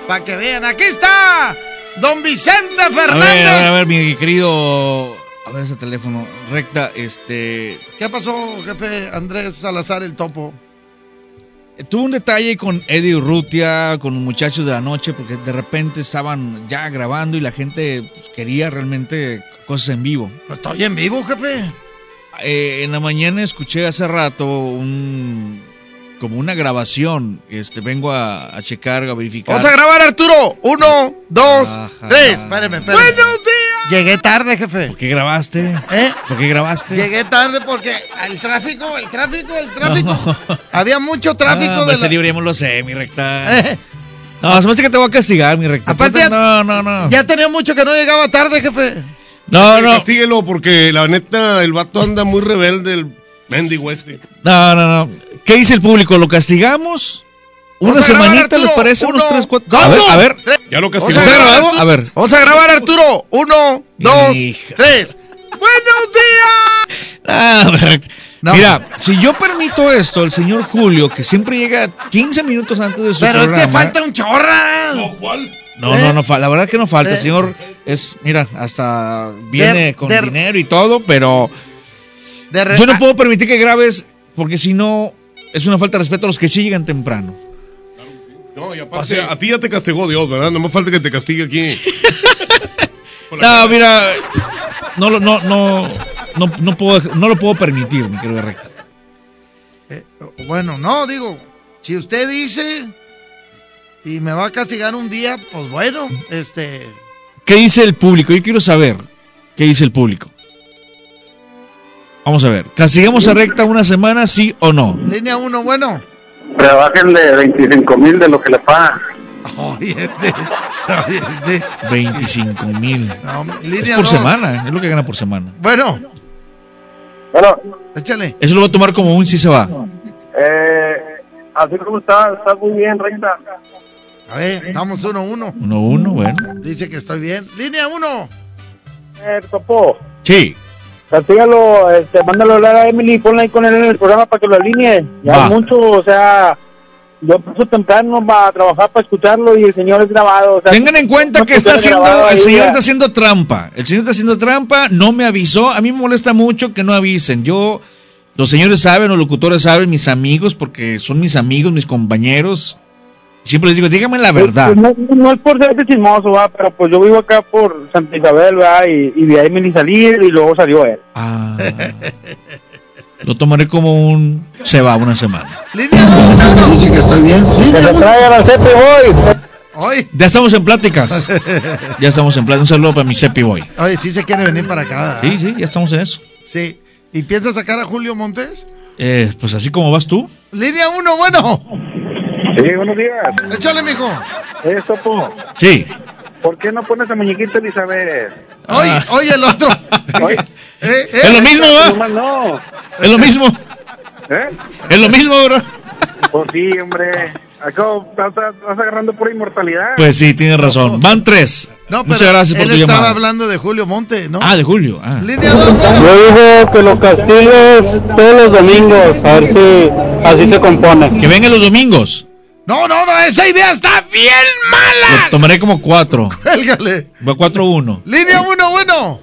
Para que vean. Aquí está. Don Vicente A ver, Fernández. a ver, a ver, mi querido. A ver ese teléfono. Recta, este. ¿Qué pasó, jefe Andrés Salazar el Topo? Tuve un detalle con Eddie Urrutia, con los muchachos de la noche, porque de repente estaban ya grabando y la gente pues, quería realmente cosas en vivo. Estoy en vivo, jefe. Eh, en la mañana escuché hace rato un como una grabación. Este, vengo a, a checar, a verificar. Vamos a grabar, Arturo. Uno, dos, Ajá. tres. Espéreme, espéreme. ¡Buenos días! Llegué tarde, jefe. ¿Por qué grabaste? ¿Eh? ¿Por qué grabaste? Llegué tarde porque el tráfico, el tráfico, el tráfico. Había mucho tráfico Ah, de pues la... ese libro ya me lo sé, mi recta. Eh. No, se me hace que te voy a castigar, mi recta. Aparte, no, no, no. Ya tenía mucho que no llegaba tarde, jefe. No, no. Castíguelo porque la neta, el vato anda muy rebelde, el mendigo este. No, no, no. ¿Qué dice el público? ¿Lo castigamos? ¿Una grabar, semanita les parece? ¿Unos Uno, tres, cuatro? dos, A ver, a ver. tres. Ya lo castigamos. a ver. Vamos a grabar, Arturo. Uno, dos, Hija. tres. ¡Buenos días! A ver. No. Mira, si yo permito esto, el señor Julio, que siempre llega 15 minutos antes de su Pero es programa. que falta un chorra. No, ¿Eh? no, no, fa- la verdad que no falta. Eh. El señor es, mira, hasta viene De- con de- dinero y todo, pero De re- yo no puedo permitir que grabes, porque si no, es una falta de respeto a los que sí llegan temprano. No, y aparte, a ti ya te castigó Dios, ¿verdad? No más falta que te castigue aquí. No, mira, no, lo- no, no, no, no, puedo, no lo puedo permitir, mi querido recta. Eh, bueno, no, digo, si usted dice y me va a castigar un día, pues bueno, este... ¿Qué dice el público? Yo quiero saber qué dice el público. Vamos a ver, ¿castigamos a recta una semana, sí o no? Línea 1, bueno. Rebajenle 25 mil de lo que le pagan. Ay, este. Ay, este. 25 mil. No, es línea por dos. semana, es lo que gana por semana. Bueno. Bueno. Échale. Eso lo va a tomar como un sí se va. Eh, así como está, está muy bien, recta. A ver, estamos 1-1. Uno, Uno, uno, bueno. Dice que estoy bien. Línea 1. Eh, Topo, Sí. Castígalo, este, mándalo a hablar a Emily, ponla ahí con él en el programa para que lo alinee. Ya Va. mucho, o sea, yo paso temprano para trabajar para escucharlo y el señor es grabado. O sea, Tengan en cuenta no que está haciendo, el señor ya. está haciendo trampa. El señor está haciendo trampa, no me avisó. A mí me molesta mucho que no avisen. Yo, los señores saben, los locutores saben, mis amigos, porque son mis amigos, mis compañeros. Siempre les digo, díganme la verdad. Pues, No, no es por ser de chismoso, ¿va? pero pues yo vivo acá por Santa Isabel, ¿va? Y, y vi a Emily salir y luego salió él. Ah, lo tomaré como un se va una semana. Línea 2. Dice que estoy bien. Que se traigan al Cepi Boy. Oye, Ya estamos en pláticas. Ya estamos en pláticas. Un saludo para mi Cepi Boy. oye, sí se quiere venir para acá. ¿verdad? Sí, sí, ya estamos en eso. Sí. ¿Y piensa sacar a Julio Montes? Eh, pues así como vas tú. Línea 1, bueno. Sí, buenos días. Échale, mijo. Eh, Topo, Sí. ¿por qué no pones a muñequita Elizabeth? Oye, oye, el otro. Oye, Eh, eh. Es lo mismo, ¿va? no. Es lo mismo. ¿Eh? Es lo mismo, ¿verdad? Pues sí, hombre. Acá estás, agarrando pura inmortalidad. Pues sí, tienes razón. Van tres. No, pero Muchas gracias por él tu estaba llamada. hablando de Julio Montes, ¿no? Ah, de Julio. Ah. Línea 2, bueno. Yo digo que lo castigues todos los domingos, a ver si así se compone. Que vengan los domingos. No, no, no, esa idea está bien mala. Lo tomaré como cuatro. Cuélgale. Va cuatro uno. Línea 1, bueno.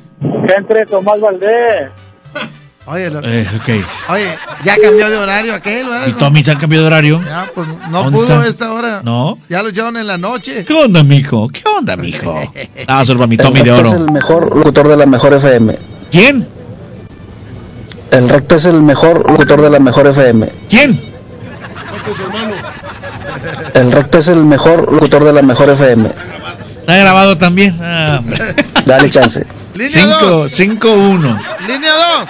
Entre Tomás Valdés. Oye, lo- Eh, ok. oye, ya cambió de horario aquel, ¿verdad? ¿Y Tommy se han cambiado de horario? Ya, pues no ¿Dónde pudo está? esta hora. No. Ya lo llevan en la noche. ¿Qué onda, mijo? ¿Qué onda, mijo? Ah, solo para mi Tommy de Es oro. el mejor locutor de la mejor FM. ¿Quién? El recto es el mejor locutor de la mejor FM. ¿Quién? El recto es el mejor locutor de la mejor FM. Está grabado también. Ah. Dale chance. Línea Cinco, 2. cinco, uno. Línea 2.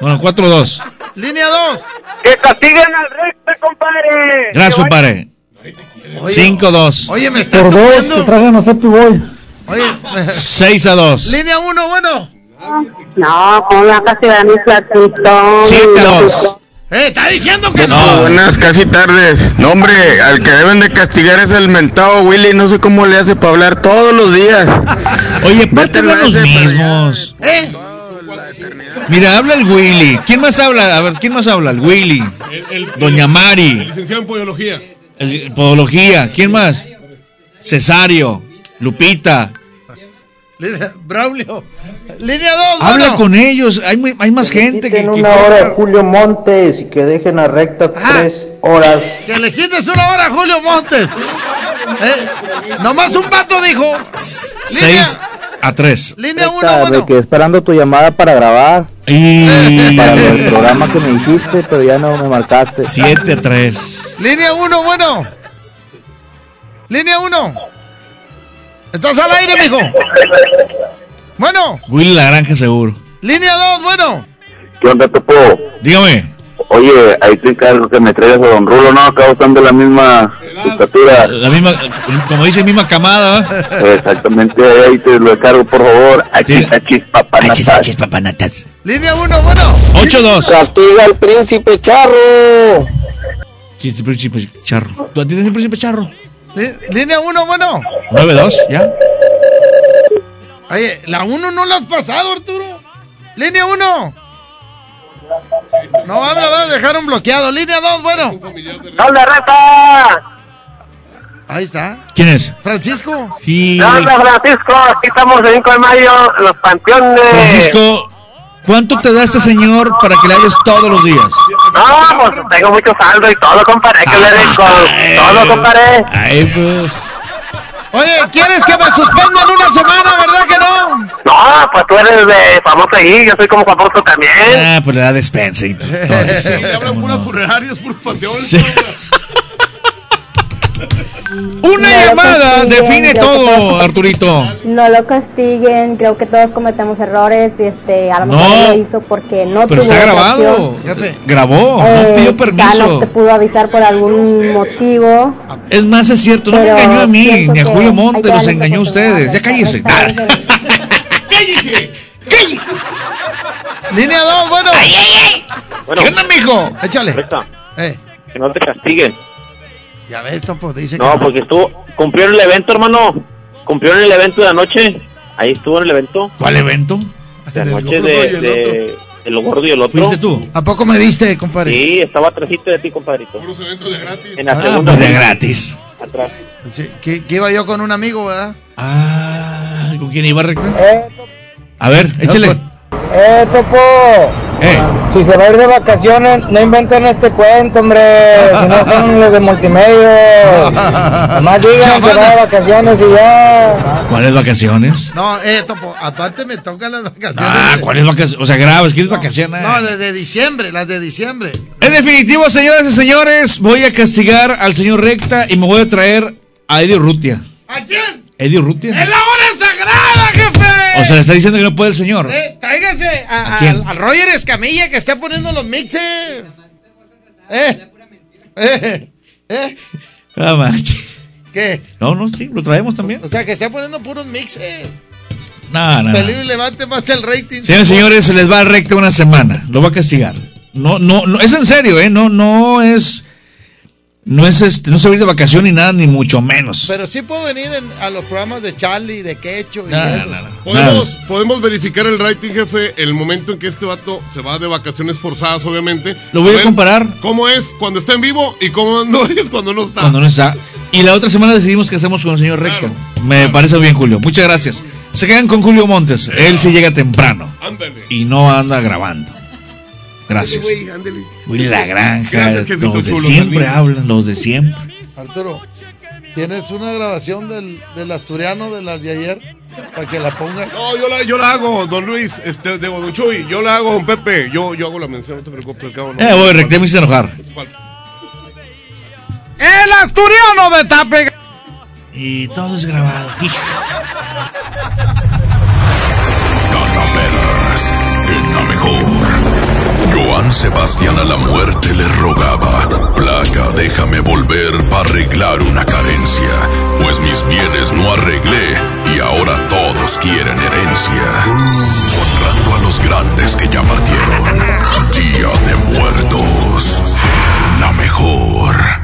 Bueno, cuatro, dos. Línea 2. ¡Que castiguen al recto, compadre! Gracias, compadre. Cinco, dos. Oye, me está Por dos, que traigan a Cepi Boy. Oye, me- Seis a dos. línea 1, bueno. No, ¿cómo va a castigar mi platito? Siete a dos. Eh, está diciendo que no. No. Buenas, casi tardes. No, hombre, al que deben de castigar es el mentado Willy. No sé cómo le hace para hablar todos los días. Oye, hablan los mismos. Eh, Mira, habla el Willy. ¿Quién más habla? A ver, ¿quién más habla? El Willy. El- el- Doña el Mari. licenciado en podología. El, podología. ¿Quién más? Cesario. Lupita. Braulio. Línea 2, Habla bueno. con ellos. Hay, muy- hay más gente que. que- una hora a Julio Montes y que dejen a recta tres horas. Que le quites una hora a Julio Montes. Eh, nomás un vato dijo. Seis a tres. Línea 1, bueno. que esperando tu llamada para grabar. Y. Para el programa que me dijiste, pero ya no me marcaste. Siete a tres. Línea 1, bueno. Línea 1. Estás al aire, mijo. Bueno, Willy La Granja seguro. línea 2, bueno. ¿Qué onda, Topo? Dígame. Oye, ahí te encargo que me traigas a Don Rulo, ¿no? Acá están de la misma estatura. La misma, como dice, misma camada. ¿va? Exactamente, ahí te lo encargo, por favor. Achis, achis, papanatas. papanatas. Línea 1, bueno. 8-2. Castiga al príncipe charro. ¿Quién es el príncipe charro? ¿Tú a ti tienes el príncipe charro? Línea 1, bueno. 9-2, ¿ya? Oye, la 1 no la has pasado, Arturo. Línea 1. No habla, va a dejar un bloqueado. Línea 2, bueno. ¡Hola, Rafa! Ahí está. ¿Quién es? Francisco. Sí. ¡Hola, Francisco! Aquí estamos el 5 de mayo en los panteones. Francisco, ¿cuánto te da este señor para que le hables todos los días? No, pues tengo mucho saldo y todo, compadre. Que le den con todo, compadre. Ay, pues. Oye, ¿quieres que me suspendan una semana, verdad que no? No, pues tú eres de famoso ahí, yo soy como famoso también. Ah, pues le da despensa. y todo eso. Sí, le hablan puras funerarias, puros panteones. Sí. Una No lo llamada castiguen, define creo que todo, todos- Arturito. No lo castiguen, creo que todos cometemos errores y este, a lo mejor No. lo hizo porque no Pero tuvo está grabado. Grabó, no Eh, pidió permiso. no te pudo avisar por algún motivo. Es más, es cierto, no me engañó a mí, ni a Julio Monte, los engañó a ustedes. Ya cállese. Línea 2, bueno. Bueno, ¿Qué onda, mijo? Échale. Eh, que no te castiguen. Ya ves, Topo, dice No, que porque estuvo, cumplió en el evento, hermano. Cumplió en el evento de anoche. Ahí estuvo en el evento. ¿Cuál evento? De anoche de, el de, de lo gordo y el otro. ¿Fuiste tú? ¿A poco me viste, compadre? Sí, estaba atrásito de ti, compadrito. Puros eventos de gratis. En la Ah, segunda. pues de gratis. Atrás. Sí, que, que iba yo con un amigo, ¿verdad? Ah, ¿con quién iba recta? A ver, échale. Eh, Topo. Eh. Si se va a ir de vacaciones, no inventen este cuento, hombre. Si no son los de multimedia. Nomás digan que va de vacaciones y ya. ¿Cuáles vacaciones? No, eh, Topo, aparte me tocan las vacaciones. Ah, ¿cuáles vacaciones? O sea, grabas, ¿quieres vacaciones? No, las de diciembre, las de diciembre. En definitivo, señoras y señores, voy a castigar al señor Recta y me voy a traer a Eddie Rutia. ¿A quién? ¿Eddie Rutia? ¡En la hora sagrada, jefe! O sea, le está diciendo que no puede el señor. Eh, tráigase a, al, Roger Escamilla que está poniendo los mixes. Eh, eh, eh, manches. ¿qué? No, no, sí, lo traemos también. O sea, que está poniendo puros mixes. No, no. no. Peligro levante más el rating. Señores señores, se les va a recta una semana. Lo va a castigar. No, no, no, es en serio, ¿eh? No, no es. No es este, no se va a ir de vacación ni nada, ni mucho menos. Pero sí puedo venir en- a los programas de Charlie, de Quecho y eso. no. Podemos, podemos verificar el rating, jefe, el momento en que este vato se va de vacaciones forzadas, obviamente. Lo voy a ver comparar. ¿Cómo es cuando está en vivo y cómo no es cuando no está? Cuando no está. Y la otra semana decidimos qué hacemos con el señor Recta. Me parece bien, Julio. Muchas gracias. Se quedan con Julio Montes. Él sí llega temprano. Ándale. Y no anda grabando. Gracias. Ándale, güey, ándale. Willy La Granja. Gracias, Los de chulo, siempre hablan, los de siempre. Arturo, ¿tienes una grabación del, del asturiano de las de ayer? Para que la pongas. No, yo la, yo la hago, don Luis, este, de don Chuy, yo la hago, don Pepe, yo, yo hago la mención, no te preocupes, cabo no. Eh, voy, Recta me hice enojar. ¡El asturiano de Tape! Y todo es grabado. en la mejor. Joan Sebastián a la muerte le rogaba, Placa, déjame volver para arreglar una carencia, pues mis bienes no arreglé y ahora todos quieren herencia. Honrando a los grandes que ya partieron, Día de Muertos, la mejor.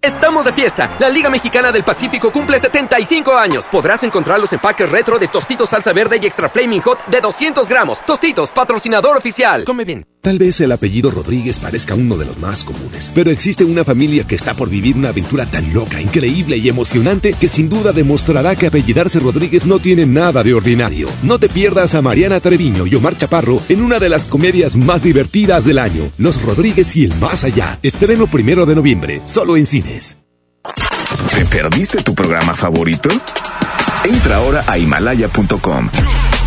Estamos de fiesta. La Liga Mexicana del Pacífico cumple 75 años. Podrás encontrar los empaques retro de Tostitos Salsa Verde y Extra Flaming Hot de 200 gramos. Tostitos, patrocinador oficial. Come bien. Tal vez el apellido Rodríguez parezca uno de los más comunes, pero existe una familia que está por vivir una aventura tan loca, increíble y emocionante que sin duda demostrará que apellidarse Rodríguez no tiene nada de ordinario. No te pierdas a Mariana Treviño y Omar Chaparro en una de las comedias más divertidas del año, Los Rodríguez y el Más Allá. Estreno primero de noviembre, solo en ¿Te perdiste tu programa favorito? Entra ahora a himalaya.com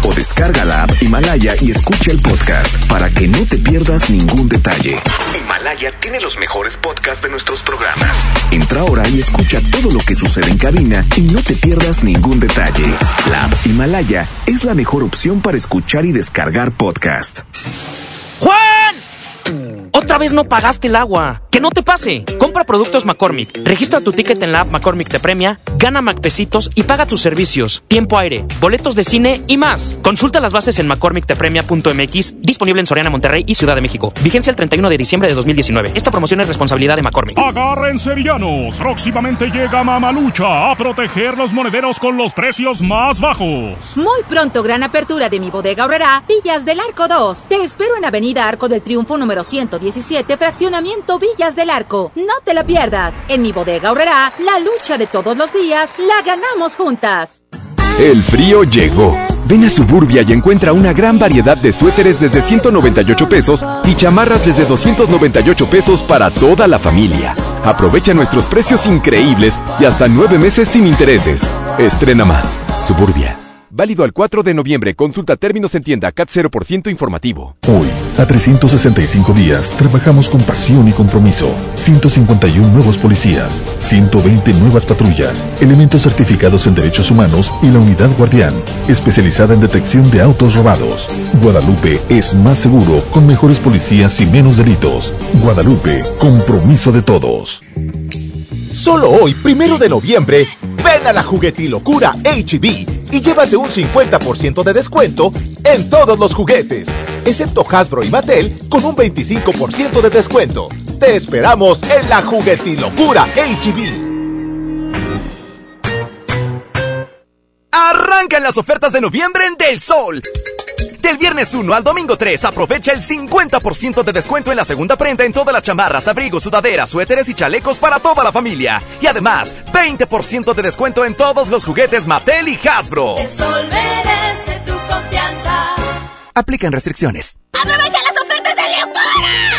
o descarga la app Himalaya y escucha el podcast para que no te pierdas ningún detalle. Himalaya tiene los mejores podcasts de nuestros programas. Entra ahora y escucha todo lo que sucede en cabina y no te pierdas ningún detalle. La app Himalaya es la mejor opción para escuchar y descargar podcast. ¡Juan! Otra vez no pagaste el agua. Que no te pase. Compra productos McCormick. Registra tu ticket en la app McCormick te premia, gana McPesitos y paga tus servicios, tiempo aire, boletos de cine y más. Consulta las bases en McCormickTepremia.mx, disponible en Soriana, Monterrey y Ciudad de México. Vigencia el 31 de diciembre de 2019. Esta promoción es responsabilidad de McCormick. Agárrense villanos. Próximamente llega Mamalucha a proteger los monederos con los precios más bajos. Muy pronto, gran apertura de mi bodega ahorrará Villas del Arco 2. Te espero en Avenida Arco del Triunfo número 117, fraccionamiento Villas del Arco. No te la pierdas. En mi bodega ahorrará la lucha de todos los días la ganamos juntas. El frío llegó. Ven a Suburbia y encuentra una gran variedad de suéteres desde 198 pesos y chamarras desde 298 pesos para toda la familia. Aprovecha nuestros precios increíbles y hasta nueve meses sin intereses. Estrena más. Suburbia. Válido al 4 de noviembre. Consulta términos en tienda CAT 0% informativo. Hoy, a 365 días, trabajamos con pasión y compromiso. 151 nuevos policías, 120 nuevas patrullas, elementos certificados en derechos humanos y la unidad guardián, especializada en detección de autos robados. Guadalupe es más seguro con mejores policías y menos delitos. Guadalupe, compromiso de todos. Solo hoy, primero de noviembre, ven a la juguetilocura HB y llévate un 50% de descuento en todos los juguetes, excepto Hasbro y Mattel con un 25% de descuento. Te esperamos en la juguetilocura HB. Arrancan las ofertas de noviembre en Del Sol. Del viernes 1 al domingo 3, aprovecha el 50% de descuento en la segunda prenda en todas las chamarras, abrigos, sudaderas, suéteres y chalecos para toda la familia. Y además, 20% de descuento en todos los juguetes Mattel y Hasbro. El sol merece tu confianza. Aplican restricciones. ¡Aprovecha las ofertas de locura!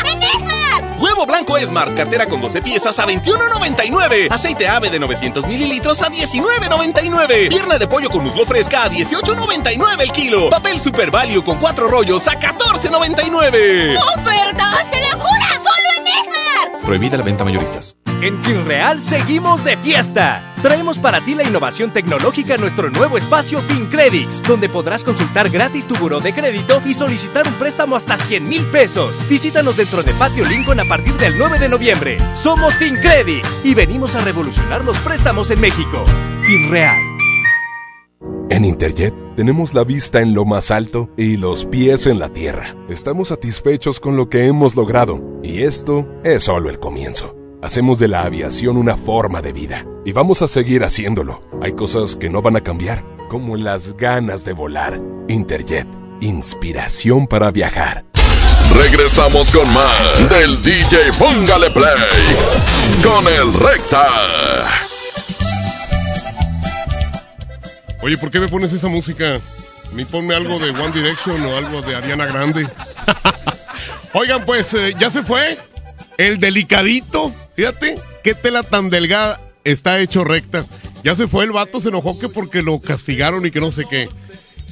Huevo blanco Smart, cartera con 12 piezas a 21.99. Aceite ave de 900 mililitros a 19.99. Pierna de pollo con muslo fresca a 18.99 el kilo. Papel Super Value con 4 rollos a 14.99. ¡Ofertas de locura! ¡Solo en Esmar! Prohibida la venta mayoristas. En FinReal seguimos de fiesta. Traemos para ti la innovación tecnológica en nuestro nuevo espacio FinCredits, donde podrás consultar gratis tu buró de crédito y solicitar un préstamo hasta 100 mil pesos. Visítanos dentro de Patio Lincoln a partir del 9 de noviembre. Somos FinCredits y venimos a revolucionar los préstamos en México. FinReal. En Interjet tenemos la vista en lo más alto y los pies en la tierra. Estamos satisfechos con lo que hemos logrado y esto es solo el comienzo. Hacemos de la aviación una forma de vida y vamos a seguir haciéndolo. Hay cosas que no van a cambiar, como las ganas de volar. Interjet, inspiración para viajar. Regresamos con más del DJ Póngale Play con el Recta. Oye, ¿por qué me pones esa música? Ni ponme algo de One Direction o algo de Ariana Grande. Oigan, pues, eh, ¿ya se fue? El delicadito, fíjate, qué tela tan delgada está hecho recta. Ya se fue el vato, se enojó que porque lo castigaron y que no sé qué.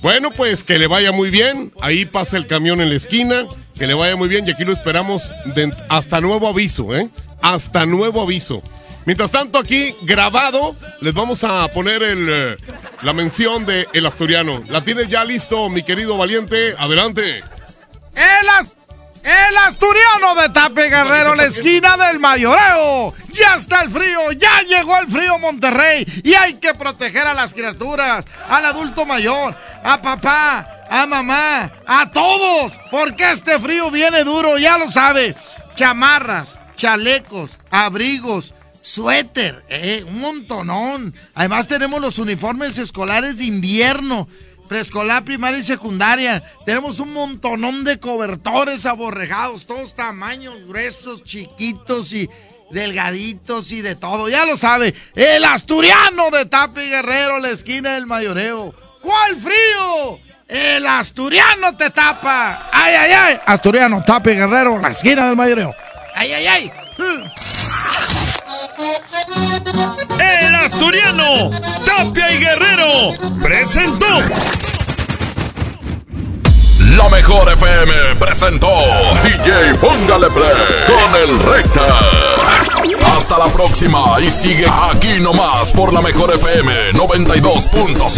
Bueno, pues que le vaya muy bien. Ahí pasa el camión en la esquina. Que le vaya muy bien y aquí lo esperamos hasta nuevo aviso, ¿eh? Hasta nuevo aviso. Mientras tanto, aquí grabado, les vamos a poner eh, la mención de El Asturiano. ¿La tienes ya listo, mi querido valiente? Adelante. El, as- el asturiano de Tape Guerrero, la esquina del mayoreo. Ya está el frío, ya llegó el frío Monterrey y hay que proteger a las criaturas, al adulto mayor, a papá, a mamá, a todos, porque este frío viene duro, ya lo sabe. Chamarras, chalecos, abrigos, suéter, eh, un montonón. Además tenemos los uniformes escolares de invierno, preescolar, primaria y secundaria. Tenemos un montonón de cobertores aborregados, todos tamaños gruesos, chiquitos y delgaditos y de todo. Ya lo sabe, el asturiano de Tapi Guerrero, la esquina del mayoreo. ¿Cuál frío? El asturiano te tapa. Ay, ay, ay. Asturiano, Tapi Guerrero, la esquina del mayoreo. Ay, ay, ay. El asturiano, Tapia y Guerrero, presentó. La mejor FM presentó DJ Póngale Play con el Recta. Hasta la próxima y sigue aquí nomás por la mejor FM 92.5.